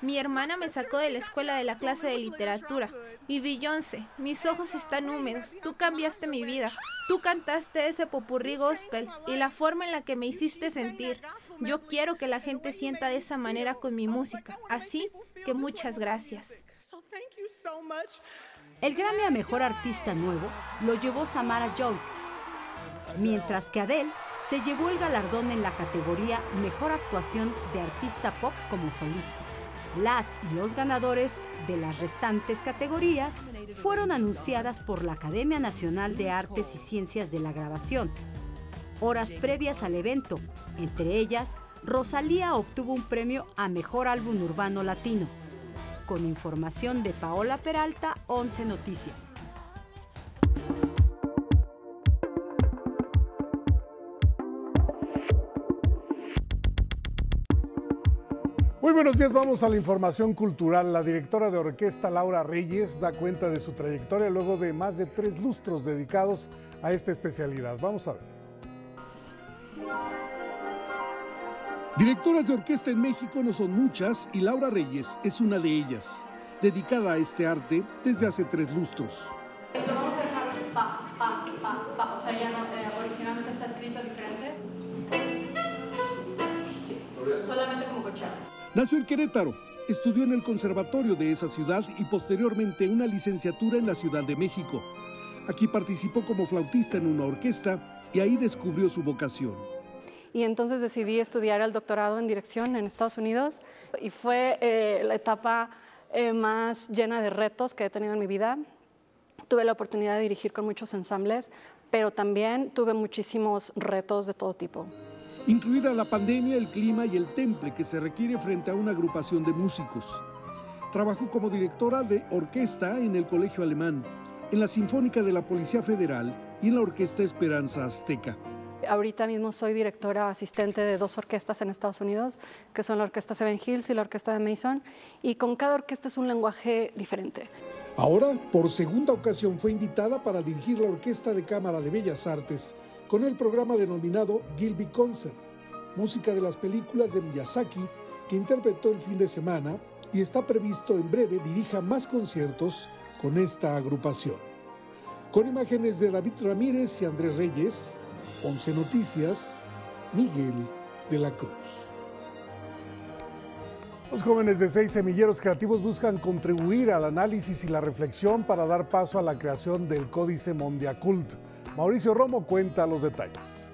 Mi hermana me sacó de la escuela de la clase de literatura. Y Beyoncé, mis ojos están húmedos. Tú cambiaste mi vida. Tú cantaste ese popurrí gospel y la forma en la que me hiciste sentir. Yo quiero que la gente sienta de esa manera con mi música. Así que muchas gracias. El Grammy a Mejor Artista Nuevo lo llevó Samara Joy, mientras que Adele se llevó el galardón en la categoría Mejor Actuación de Artista Pop como solista. Las y los ganadores de las restantes categorías fueron anunciadas por la Academia Nacional de Artes y Ciencias de la Grabación. Horas previas al evento, entre ellas, Rosalía obtuvo un premio a Mejor Álbum Urbano Latino. Con información de Paola Peralta, 11 Noticias. Muy buenos días, vamos a la información cultural. La directora de orquesta Laura Reyes da cuenta de su trayectoria luego de más de tres lustros dedicados a esta especialidad. Vamos a ver. Directoras de orquesta en México no son muchas y Laura Reyes es una de ellas, dedicada a este arte desde hace tres lustros. Lo vamos a dejar pa, pa, pa, pa. O sea, ya no, eh, originalmente está escrito diferente. Sí, solamente como cochera. Nació en Querétaro, estudió en el conservatorio de esa ciudad y posteriormente una licenciatura en la Ciudad de México. Aquí participó como flautista en una orquesta y ahí descubrió su vocación. Y entonces decidí estudiar el doctorado en dirección en Estados Unidos y fue eh, la etapa eh, más llena de retos que he tenido en mi vida. Tuve la oportunidad de dirigir con muchos ensambles, pero también tuve muchísimos retos de todo tipo incluida la pandemia, el clima y el temple que se requiere frente a una agrupación de músicos. Trabajó como directora de orquesta en el Colegio Alemán, en la Sinfónica de la Policía Federal y en la Orquesta Esperanza Azteca. Ahorita mismo soy directora asistente de dos orquestas en Estados Unidos, que son la Orquesta Seven Hills y la Orquesta de Mason, y con cada orquesta es un lenguaje diferente. Ahora, por segunda ocasión, fue invitada para dirigir la Orquesta de Cámara de Bellas Artes con el programa denominado Gilby Concert, música de las películas de Miyazaki que interpretó el fin de semana y está previsto en breve dirija más conciertos con esta agrupación. Con imágenes de David Ramírez y Andrés Reyes, 11 Noticias, Miguel de la Cruz. Los jóvenes de seis semilleros creativos buscan contribuir al análisis y la reflexión para dar paso a la creación del Códice Mondiacult Mauricio Romo cuenta los detalles.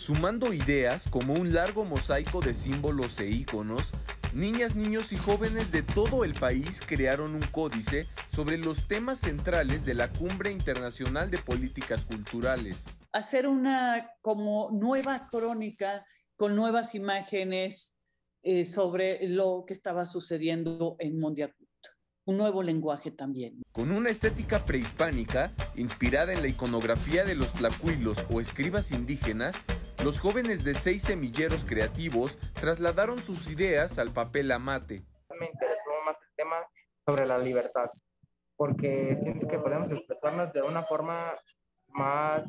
Sumando ideas como un largo mosaico de símbolos e íconos, niñas, niños y jóvenes de todo el país crearon un códice sobre los temas centrales de la Cumbre Internacional de Políticas Culturales. Hacer una como nueva crónica con nuevas imágenes eh, sobre lo que estaba sucediendo en Mondiacut. Un nuevo lenguaje también. Con una estética prehispánica, inspirada en la iconografía de los tlacuilos o escribas indígenas, los jóvenes de seis semilleros creativos trasladaron sus ideas al papel amate. Me interesó más el tema sobre la libertad, porque siento que podemos expresarnos de una forma más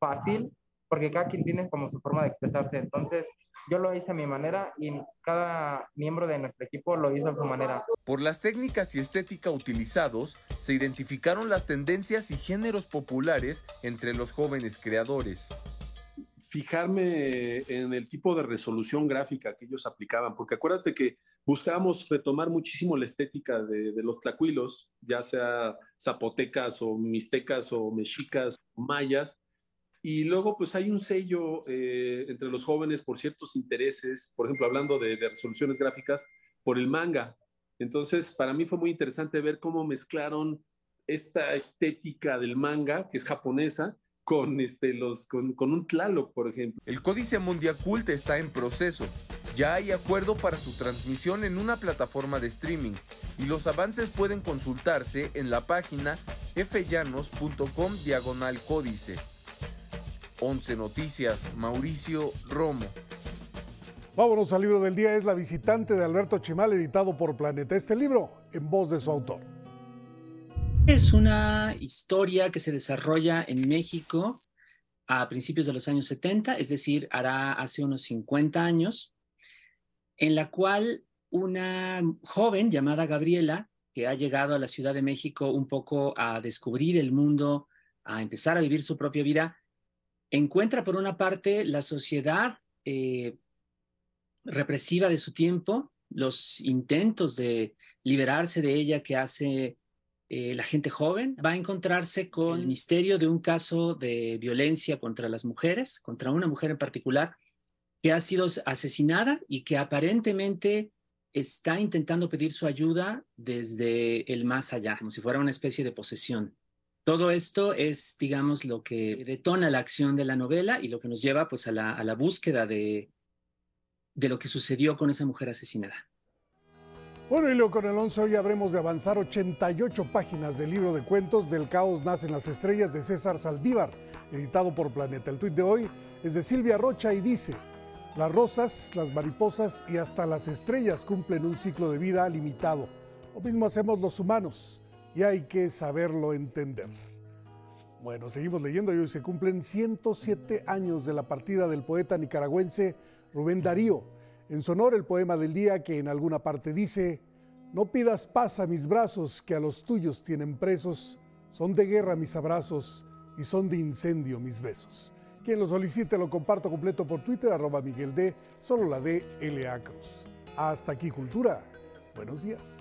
fácil, porque cada quien tiene como su forma de expresarse. Entonces, yo lo hice a mi manera y cada miembro de nuestro equipo lo hizo a su manera. Por las técnicas y estética utilizados, se identificaron las tendencias y géneros populares entre los jóvenes creadores fijarme en el tipo de resolución gráfica que ellos aplicaban, porque acuérdate que buscábamos retomar muchísimo la estética de, los tlacuilos, ya sea zapotecas o mixtecas o mexicas, mayas, y luego pues hay un sello eh, entre los jóvenes por ciertos intereses, por ejemplo, hablando de, de resoluciones gráficas, por el manga. Entonces, para mí fue muy interesante ver cómo mezclaron esta estética del manga, que es japonesa, con, este, los, con, con un Tlaloc, por ejemplo. El Códice Mundial Cult está en proceso. Ya hay acuerdo para su transmisión en una plataforma de streaming y los avances pueden consultarse en la página fllanos.com diagonal códice. 11 Noticias, Mauricio Romo. Vámonos al libro del día, es La visitante de Alberto Chimal, editado por Planeta. Este libro en voz de su autor. Es una historia que se desarrolla en México a principios de los años 70, es decir, hará hace unos 50 años, en la cual una joven llamada Gabriela, que ha llegado a la Ciudad de México un poco a descubrir el mundo, a empezar a vivir su propia vida, encuentra por una parte la sociedad eh, represiva de su tiempo, los intentos de liberarse de ella que hace eh, la gente joven va a encontrarse con el misterio de un caso de violencia contra las mujeres, contra una mujer en particular, que ha sido asesinada y que aparentemente está intentando pedir su ayuda desde el más allá, como si fuera una especie de posesión. Todo esto es, digamos, lo que detona la acción de la novela y lo que nos lleva pues, a, la, a la búsqueda de, de lo que sucedió con esa mujer asesinada. Bueno, y luego con 11 hoy habremos de avanzar 88 páginas del libro de cuentos Del caos nacen las estrellas de César Saldívar, editado por Planeta. El tuit de hoy es de Silvia Rocha y dice, las rosas, las mariposas y hasta las estrellas cumplen un ciclo de vida limitado. Lo mismo hacemos los humanos y hay que saberlo entender. Bueno, seguimos leyendo y hoy se cumplen 107 años de la partida del poeta nicaragüense Rubén Darío en su honor, el poema del día que en alguna parte dice, no pidas paz a mis brazos que a los tuyos tienen presos, son de guerra mis abrazos y son de incendio mis besos. Quien lo solicite lo comparto completo por Twitter, arroba Miguel D, solo la D, L.A. Cruz. Hasta aquí, Cultura. Buenos días.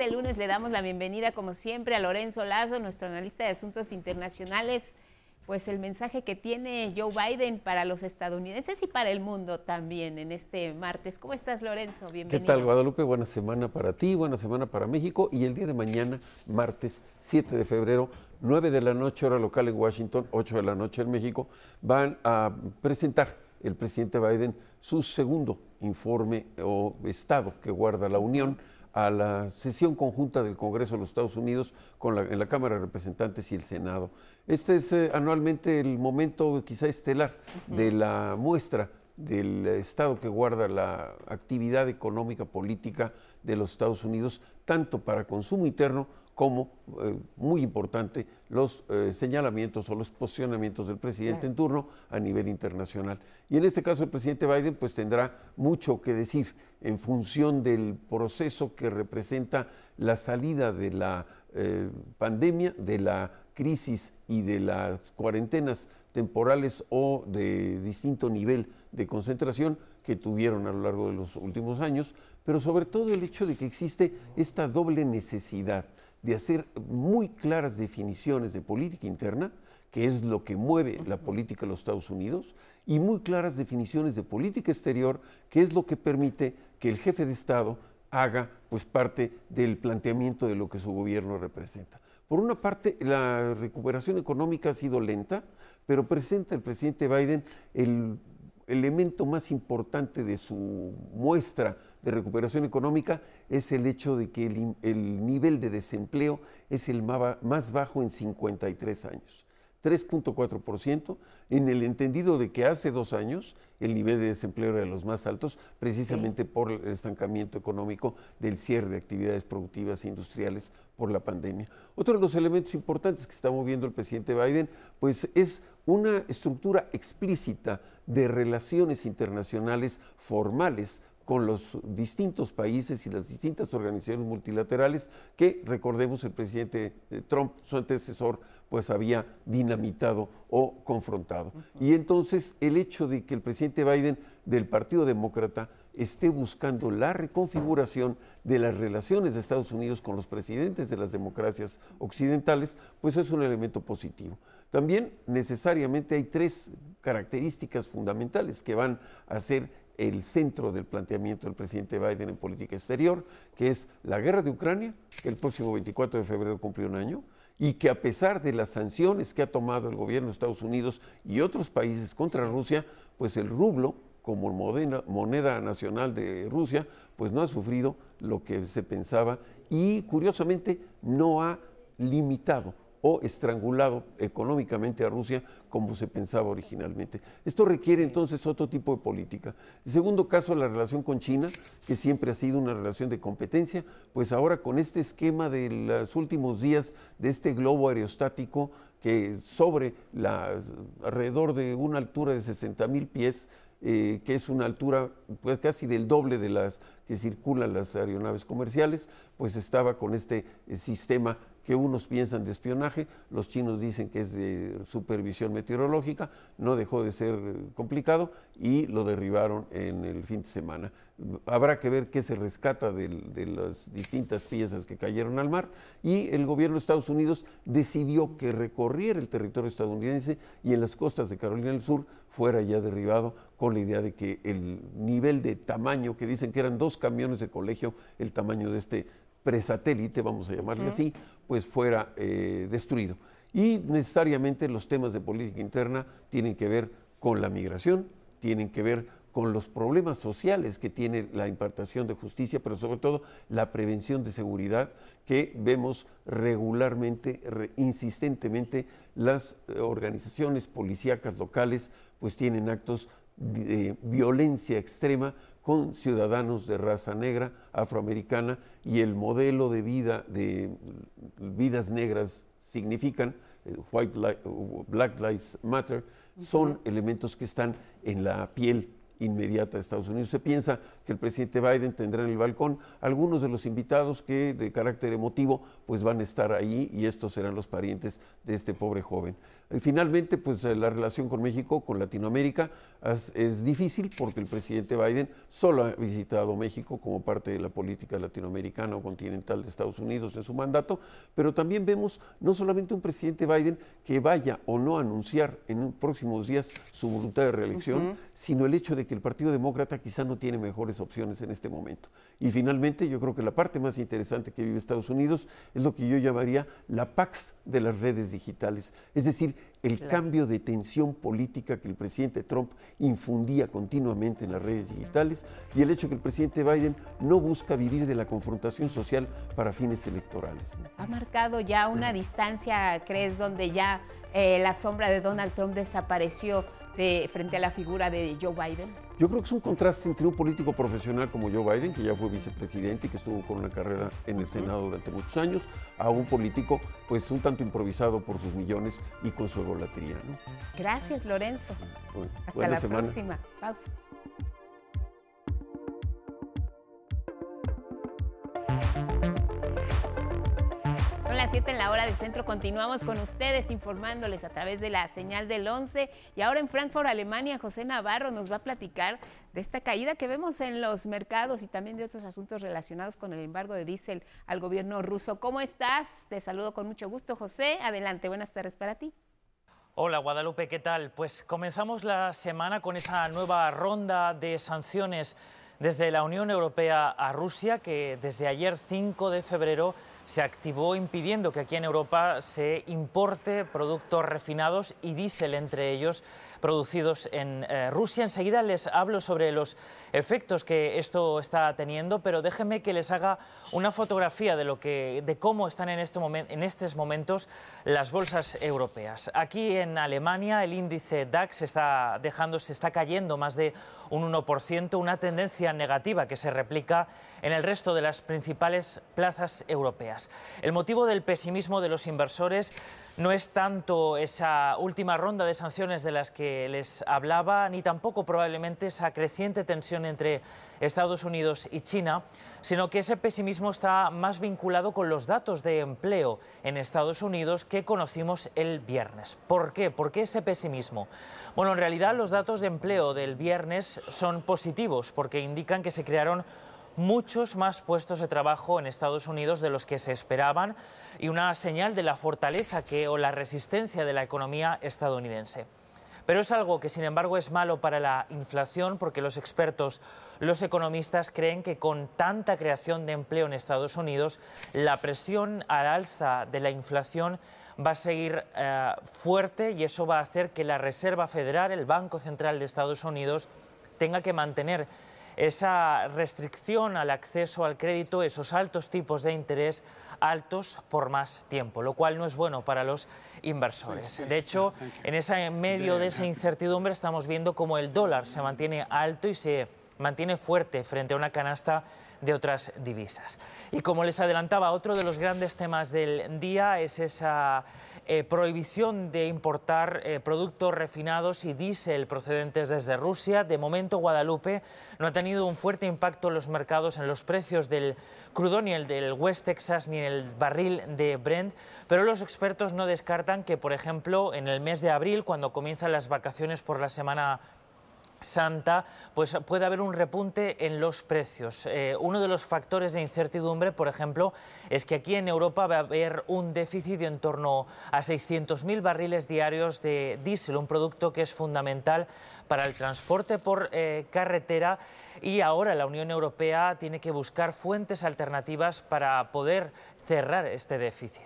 Este lunes le damos la bienvenida, como siempre, a Lorenzo Lazo, nuestro analista de asuntos internacionales. Pues el mensaje que tiene Joe Biden para los estadounidenses y para el mundo también en este martes. ¿Cómo estás, Lorenzo? Bienvenido. ¿Qué tal, Guadalupe? Buena semana para ti, buena semana para México. Y el día de mañana, martes 7 de febrero, 9 de la noche, hora local en Washington, 8 de la noche en México, van a presentar el presidente Biden su segundo informe o estado que guarda la Unión a la sesión conjunta del Congreso de los Estados Unidos con la, en la Cámara de Representantes y el Senado. Este es eh, anualmente el momento quizá estelar de la muestra del Estado que guarda la actividad económica política de los Estados Unidos, tanto para consumo interno como, eh, muy importante, los eh, señalamientos o los posicionamientos del presidente en turno a nivel internacional. Y en este caso el presidente Biden pues tendrá mucho que decir en función del proceso que representa la salida de la eh, pandemia, de la crisis y de las cuarentenas temporales o de distinto nivel de concentración que tuvieron a lo largo de los últimos años, pero sobre todo el hecho de que existe esta doble necesidad de hacer muy claras definiciones de política interna, que es lo que mueve la política de los Estados Unidos, y muy claras definiciones de política exterior, que es lo que permite que el jefe de Estado haga pues parte del planteamiento de lo que su gobierno representa. Por una parte, la recuperación económica ha sido lenta, pero presenta el presidente Biden el elemento más importante de su muestra de recuperación económica es el hecho de que el, nivel de desempleo es el más bajo en 53 años. 3.4%, en el entendido de que hace dos años el nivel de desempleo era de los más altos, precisamente por el estancamiento económico del cierre de actividades productivas e industriales por la pandemia. Otro de los elementos importantes que está moviendo el presidente Biden, pues es una estructura explícita de relaciones internacionales formales con los distintos países y las distintas organizaciones multilaterales que, recordemos, el presidente eh, Trump, su antecesor, pues había dinamitado o confrontado. Y entonces el hecho de que el presidente Biden del Partido Demócrata esté buscando la reconfiguración de las relaciones de Estados Unidos con los presidentes de las democracias occidentales, pues es un elemento positivo. También necesariamente hay tres características fundamentales que van a ser el centro del planteamiento del presidente Biden en política exterior, que es la guerra de Ucrania, que el próximo 24 de febrero cumple un año, y que a pesar de las sanciones que ha tomado el gobierno de Estados Unidos y otros países contra Rusia, pues el rublo como moneda nacional de Rusia, pues no ha sufrido lo que se pensaba y curiosamente no ha limitado o estrangulado económicamente a Rusia como se pensaba originalmente. Esto requiere entonces otro tipo de política. En segundo caso, la relación con China, que siempre ha sido una relación de competencia, pues ahora con este esquema de los últimos días de este globo aerostático que sobre la, alrededor de una altura de 60 mil pies, eh, que es una altura pues, casi del doble de las que circulan las aeronaves comerciales, pues estaba con este eh, sistema que unos piensan de espionaje, los chinos dicen que es de supervisión meteorológica, no dejó de ser complicado y lo derribaron en el fin de semana. Habrá que ver qué se rescata de, las distintas piezas que cayeron al mar y el gobierno de Estados Unidos decidió que recorriera el territorio estadounidense y en las costas de Carolina del Sur fuera ya derribado con la idea de que el nivel de tamaño, que dicen que eran dos camiones de colegio, el tamaño de este presatélite, vamos a llamarle así, pues fuera eh, destruido. Y necesariamente los temas de política interna tienen que ver con la migración, tienen que ver con los problemas sociales que tiene la impartación de justicia, pero sobre todo la prevención de seguridad que vemos regularmente, insistentemente, las eh, organizaciones policíacas locales pues tienen actos de violencia extrema con ciudadanos de raza negra, afroamericana, y el modelo de vida de vidas negras significan, eh, white Black Lives Matter, son elementos que están en la piel inmediata de Estados Unidos. Se piensa que el presidente Biden tendrá en el balcón algunos de los invitados que de carácter emotivo pues van a estar ahí y estos serán los parientes de este pobre joven. Y finalmente, pues eh, la relación con México, con Latinoamérica, es, difícil porque el presidente Biden solo ha visitado México como parte de la política latinoamericana o continental de Estados Unidos en su mandato, pero también vemos no solamente un presidente Biden que vaya o no a anunciar en próximos días su voluntad de reelección, sino el hecho de que el Partido Demócrata quizá no tiene mejores opciones en este momento. Y finalmente, yo creo que la parte más interesante que vive Estados Unidos es lo que yo llamaría la Pax de las redes digitales, es decir, el cambio de tensión política que el presidente Trump infundía continuamente en las redes digitales y el hecho que el presidente Biden no busca vivir de la confrontación social para fines electorales. ¿Ha marcado ya una distancia, crees, donde ya eh, la sombra de Donald Trump desapareció de, frente a la figura de Joe Biden? Yo creo que es un contraste entre un político profesional como Joe Biden, que ya fue vicepresidente y que estuvo con una carrera en el Senado durante muchos años, a un político pues un tanto improvisado por sus millones y con su egolatría. Gracias, Lorenzo. Hasta la próxima. Pausa. Las 7 en la hora del centro. Continuamos con ustedes informándoles a través de la señal del 11. Y ahora en Frankfurt, Alemania, José Navarro nos va a platicar de esta caída que vemos en los mercados y también de otros asuntos relacionados con el embargo de diésel al gobierno ruso. ¿Cómo estás? Te saludo con mucho gusto, José. Adelante, buenas tardes para ti. Hola Guadalupe, ¿qué tal? Pues comenzamos la semana con esa nueva ronda de sanciones desde la Unión Europea a Rusia, que desde ayer 5 de febrero se activó impidiendo que aquí en Europa se importe productos refinados y diésel entre ellos producidos en eh, Rusia. Enseguida les hablo sobre los efectos que esto está teniendo, pero déjenme que les haga una fotografía de, lo que, de cómo están en, este en estos momentos las bolsas europeas. Aquí en Alemania el índice DAX está dejando, se está cayendo más de un 1%, una tendencia negativa que se replica en el resto de las principales plazas europeas. El motivo del pesimismo de los inversores no es tanto esa última ronda de sanciones de las que les hablaba, ni tampoco probablemente esa creciente tensión entre Estados Unidos y China, sino que ese pesimismo está más vinculado con los datos de empleo en Estados Unidos que conocimos el viernes. ¿Por qué? ¿Por qué ese pesimismo? Bueno, en realidad los datos de empleo del viernes son positivos porque indican que se crearon muchos más puestos de trabajo en Estados Unidos de los que se esperaban y una señal de la fortaleza que, o la resistencia de la economía estadounidense. Pero es algo que, sin embargo, es malo para la inflación porque los expertos, los economistas creen que con tanta creación de empleo en Estados Unidos, la presión al alza de la inflación va a seguir eh, fuerte y eso va a hacer que la Reserva Federal, el Banco Central de Estados Unidos, tenga que mantener esa restricción al acceso al crédito, esos altos tipos de interés altos por más tiempo, lo cual no es bueno para los inversores. De hecho, en ese medio de esa incertidumbre estamos viendo cómo el dólar se mantiene alto y se mantiene fuerte frente a una canasta de otras divisas. Y como les adelantaba, otro de los grandes temas del día es esa eh, prohibición de importar eh, productos refinados y diésel procedentes desde Rusia. De momento, Guadalupe no ha tenido un fuerte impacto en los mercados, en los precios del crudo, ni el del West Texas, ni el barril de Brent, pero los expertos no descartan que, por ejemplo, en el mes de abril, cuando comienzan las vacaciones por la semana Santa, pues puede haber un repunte en los precios. Eh, uno de los factores de incertidumbre, por ejemplo, es que aquí en Europa va a haber un déficit de en torno a 600.000 barriles diarios de diésel, un producto que es fundamental para el transporte por eh, carretera y ahora la Unión Europea tiene que buscar fuentes alternativas para poder cerrar este déficit.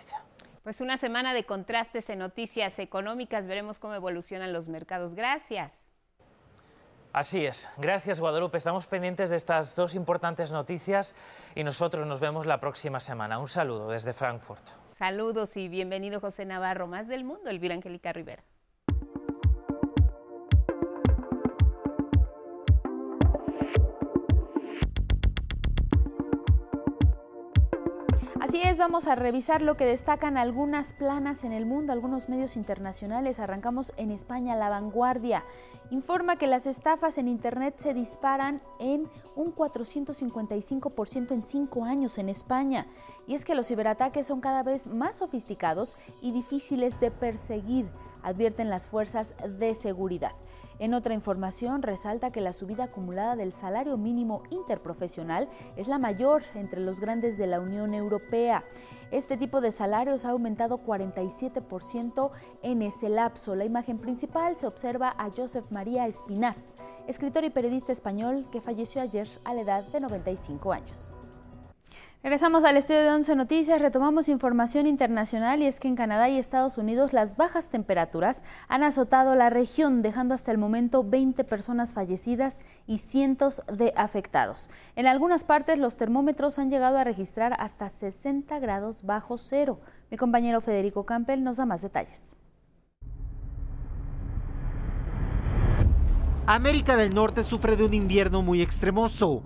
Pues una semana de contrastes en noticias económicas, veremos cómo evolucionan los mercados. Gracias. Así es. Gracias, Guadalupe. Estamos pendientes de estas dos importantes noticias y nosotros nos vemos la próxima semana. Un saludo desde Frankfurt. Saludos y bienvenido, José Navarro. Más del mundo, Elvira Angélica Rivera. Así es, vamos a revisar lo que destacan algunas planas en el mundo, algunos medios internacionales. Arrancamos en España, La Vanguardia. Informa que las estafas en Internet se disparan en un 455% en cinco años en España. Y es que los ciberataques son cada vez más sofisticados y difíciles de perseguir, advierten las fuerzas de seguridad. En otra información, resalta que la subida acumulada del salario mínimo interprofesional es la mayor entre los grandes de la Unión Europea. Este tipo de salarios ha aumentado 47% en ese lapso. La imagen principal se observa a Joseph María Espinaz, escritor y periodista español que falleció ayer a la edad de 95 años. Regresamos al estudio de 11 Noticias, retomamos información internacional y es que en Canadá y Estados Unidos las bajas temperaturas han azotado la región, dejando hasta el momento 20 personas fallecidas y cientos de afectados. En algunas partes los termómetros han llegado a registrar hasta 60 grados bajo cero. Mi compañero Federico Campbell nos da más detalles. América del Norte sufre de un invierno muy extremoso.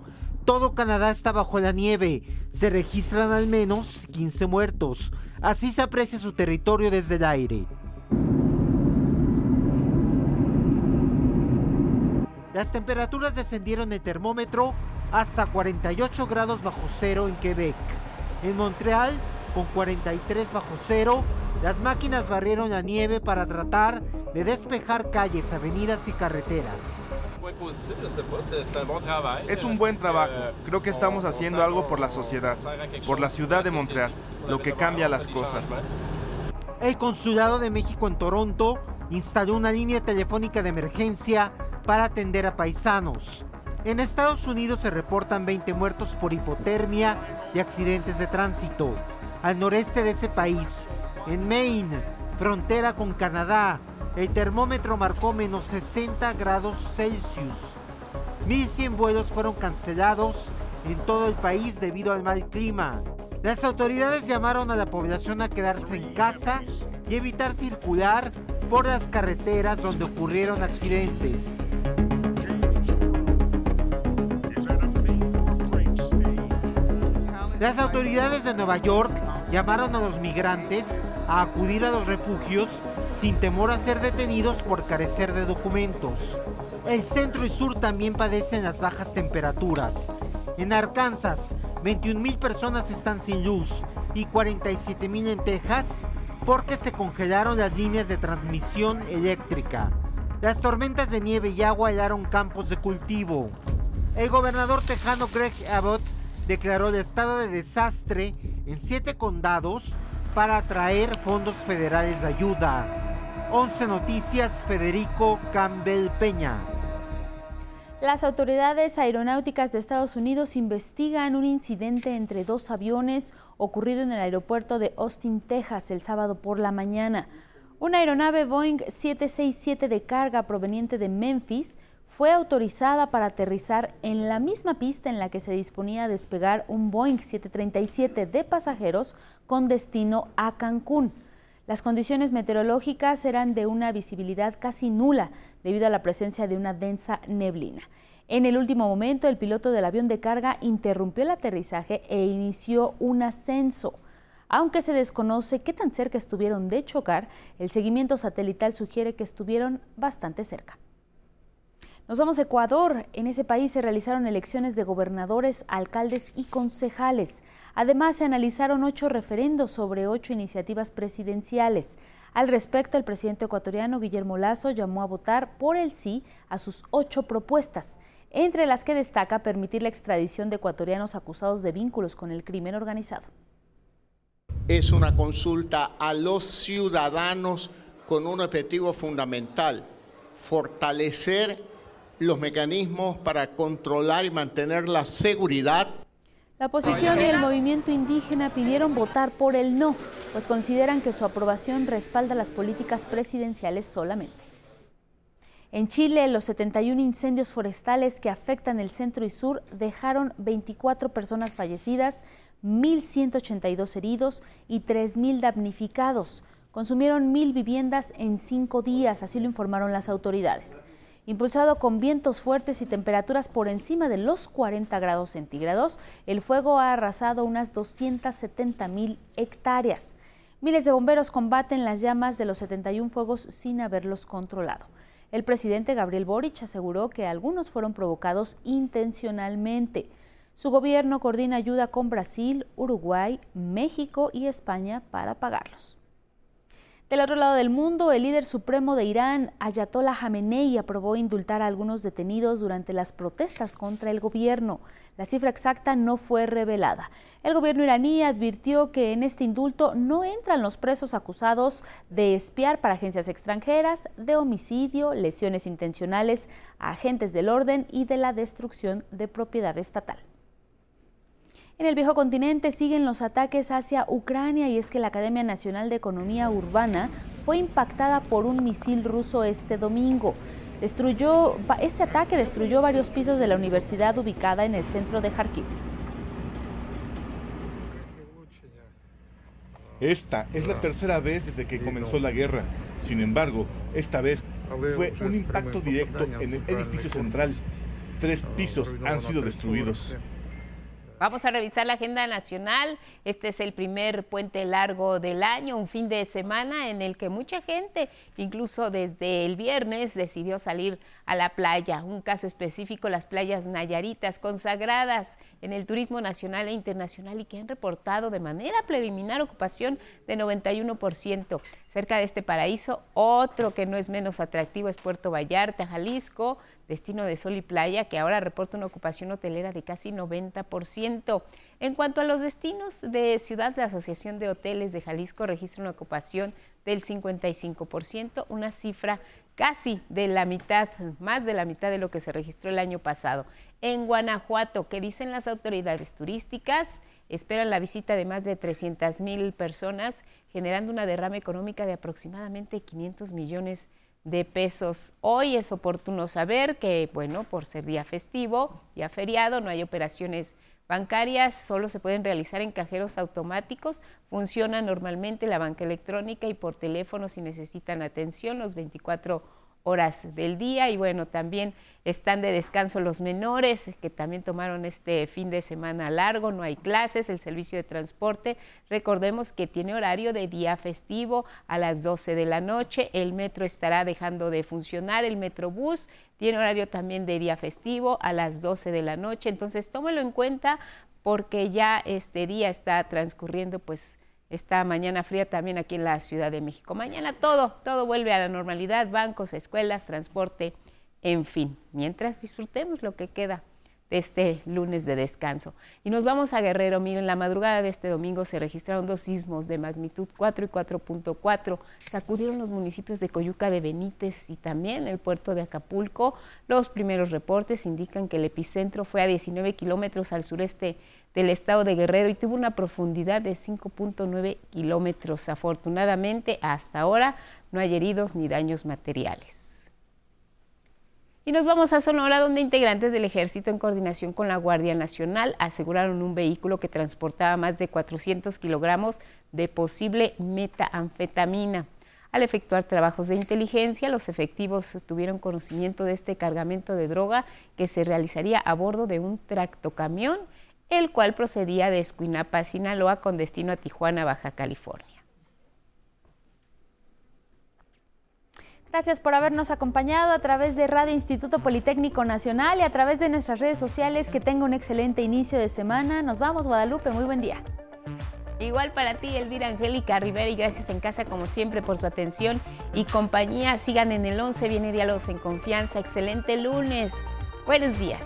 Todo Canadá está bajo la nieve. Se registran al menos 15 muertos. Así se aprecia su territorio desde el aire. Las temperaturas descendieron el termómetro hasta 48 grados bajo cero en Quebec. En Montreal con 43 bajo cero, las máquinas barrieron la nieve para tratar de despejar calles, avenidas y carreteras. Es un buen trabajo. Creo que estamos haciendo algo por la sociedad, por la ciudad de Montreal, lo que cambia las cosas. El Consulado de México en Toronto instaló una línea telefónica de emergencia para atender a paisanos. En Estados Unidos se reportan 20 muertos por hipotermia y accidentes de tránsito. Al noreste de ese país, en Maine, frontera con Canadá, el termómetro marcó menos 60 grados Celsius. 1.100 vuelos fueron cancelados en todo el país debido al mal clima. Las autoridades llamaron a la población a quedarse en casa y evitar circular por las carreteras donde ocurrieron accidentes. Las autoridades de Nueva York llamaron a los migrantes a acudir a los refugios sin temor a ser detenidos por carecer de documentos. El centro y sur también padecen las bajas temperaturas. En Arkansas, 21 mil personas están sin luz y 47 mil en Texas porque se congelaron las líneas de transmisión eléctrica. Las tormentas de nieve y agua helaron campos de cultivo. El gobernador tejano Greg Abbott declaró el estado de desastre en siete condados para atraer fondos federales de ayuda. 11 Noticias, Federico Campbell Peña. Las autoridades aeronáuticas de Estados Unidos investigan un incidente entre dos aviones ocurrido en el aeropuerto de Austin, Texas, el sábado por la mañana. Una aeronave Boeing 767 de carga proveniente de Memphis fue autorizada para aterrizar en la misma pista en la que se disponía a despegar un Boeing 737 de pasajeros con destino a Cancún. Las condiciones meteorológicas eran de una visibilidad casi nula debido a la presencia de una densa neblina. En el último momento, el piloto del avión de carga interrumpió el aterrizaje e inició un ascenso. Aunque se desconoce qué tan cerca estuvieron de chocar, el seguimiento satelital sugiere que estuvieron bastante cerca. Nos vamos a Ecuador. En ese país se realizaron elecciones de gobernadores, alcaldes y concejales. Además, se analizaron ocho referendos sobre ocho iniciativas presidenciales. Al respecto, el presidente ecuatoriano Guillermo Lazo llamó a votar por el sí a sus ocho propuestas, entre las que destaca permitir la extradición de ecuatorianos acusados de vínculos con el crimen organizado. Es una consulta a los ciudadanos con un objetivo fundamental, fortalecer los mecanismos para controlar y mantener la seguridad. La oposición y el movimiento indígena pidieron votar por el no, pues consideran que su aprobación respalda las políticas presidenciales solamente. En Chile, los 71 incendios forestales que afectan el centro y sur dejaron 24 personas fallecidas, 1.182 heridos y 3.000 damnificados. Consumieron mil viviendas en cinco días, así lo informaron las autoridades. Impulsado con vientos fuertes y temperaturas por encima de los 40 grados centígrados, el fuego ha arrasado unas 270 mil hectáreas. Miles de bomberos combaten las llamas de los 71 fuegos sin haberlos controlado. El presidente Gabriel Boric aseguró que algunos fueron provocados intencionalmente. Su gobierno coordina ayuda con Brasil, Uruguay, México y España para pagarlos. Del otro lado del mundo, el líder supremo de Irán, Ayatollah Khamenei, aprobó indultar a algunos detenidos durante las protestas contra el gobierno. La cifra exacta no fue revelada. El gobierno iraní advirtió que en este indulto no entran los presos acusados de espiar para agencias extranjeras, de homicidio, lesiones intencionales a agentes del orden y de la destrucción de propiedad estatal. En el viejo continente siguen los ataques hacia Ucrania y es que la Academia Nacional de Economía Urbana fue impactada por un misil ruso este domingo. Destruyó, este ataque destruyó varios pisos de la universidad ubicada en el centro de Kharkiv. Esta es la tercera vez desde que comenzó la guerra. Sin embargo, esta vez fue un impacto directo en el edificio central. Tres pisos han sido destruidos. Vamos a revisar la agenda nacional. Este es el primer puente largo del año, un fin de semana en el que mucha gente, incluso desde el viernes, decidió salir a la playa. Un caso específico, las playas Nayaritas, consagradas en el turismo nacional e internacional y que han reportado de manera preliminar ocupación de 91%. Cerca de este paraíso, otro que no es menos atractivo es Puerto Vallarta, Jalisco, destino de sol y playa, que ahora reporta una ocupación hotelera de casi 90%. En cuanto a los destinos de ciudad, la Asociación de Hoteles de Jalisco registra una ocupación del 55%, una cifra casi de la mitad, más de la mitad de lo que se registró el año pasado. En Guanajuato, ¿qué dicen las autoridades turísticas? Esperan la visita de más de 300 mil personas, generando una derrama económica de aproximadamente 500 millones de pesos. Hoy es oportuno saber que, bueno, por ser día festivo, día feriado, no hay operaciones bancarias, solo se pueden realizar en cajeros automáticos. Funciona normalmente la banca electrónica y por teléfono si necesitan atención los 24 horas del día y bueno, también están de descanso los menores que también tomaron este fin de semana largo, no hay clases, el servicio de transporte, recordemos que tiene horario de día festivo a las 12 de la noche, el metro estará dejando de funcionar, el metrobús tiene horario también de día festivo a las 12 de la noche, entonces tómelo en cuenta porque ya este día está transcurriendo pues esta mañana fría también aquí en la Ciudad de México. Mañana todo, todo vuelve a la normalidad, bancos, escuelas, transporte, en fin, mientras disfrutemos lo que queda de este lunes de descanso. Y nos vamos a Guerrero. Miren, la madrugada de este domingo se registraron dos sismos de magnitud 4 y 4.4. Sacudieron los municipios de Coyuca de Benítez y también el puerto de Acapulco. Los primeros reportes indican que el epicentro fue a 19 kilómetros al sureste del estado de Guerrero y tuvo una profundidad de 5.9 kilómetros. Afortunadamente, hasta ahora no hay heridos ni daños materiales. Y nos vamos a Sonora, donde integrantes del ejército en coordinación con la Guardia Nacional aseguraron un vehículo que transportaba más de 400 kilogramos de posible metanfetamina. Al efectuar trabajos de inteligencia, los efectivos tuvieron conocimiento de este cargamento de droga que se realizaría a bordo de un tractocamión el cual procedía de Escuinapa, Sinaloa, con destino a Tijuana, Baja California. Gracias por habernos acompañado a través de Radio Instituto Politécnico Nacional y a través de nuestras redes sociales. Que tenga un excelente inicio de semana. Nos vamos, Guadalupe. Muy buen día. Igual para ti, Elvira Angélica Rivera, y gracias en casa como siempre por su atención y compañía. Sigan en el 11, viene Diálogos en Confianza. Excelente lunes. Buenos días.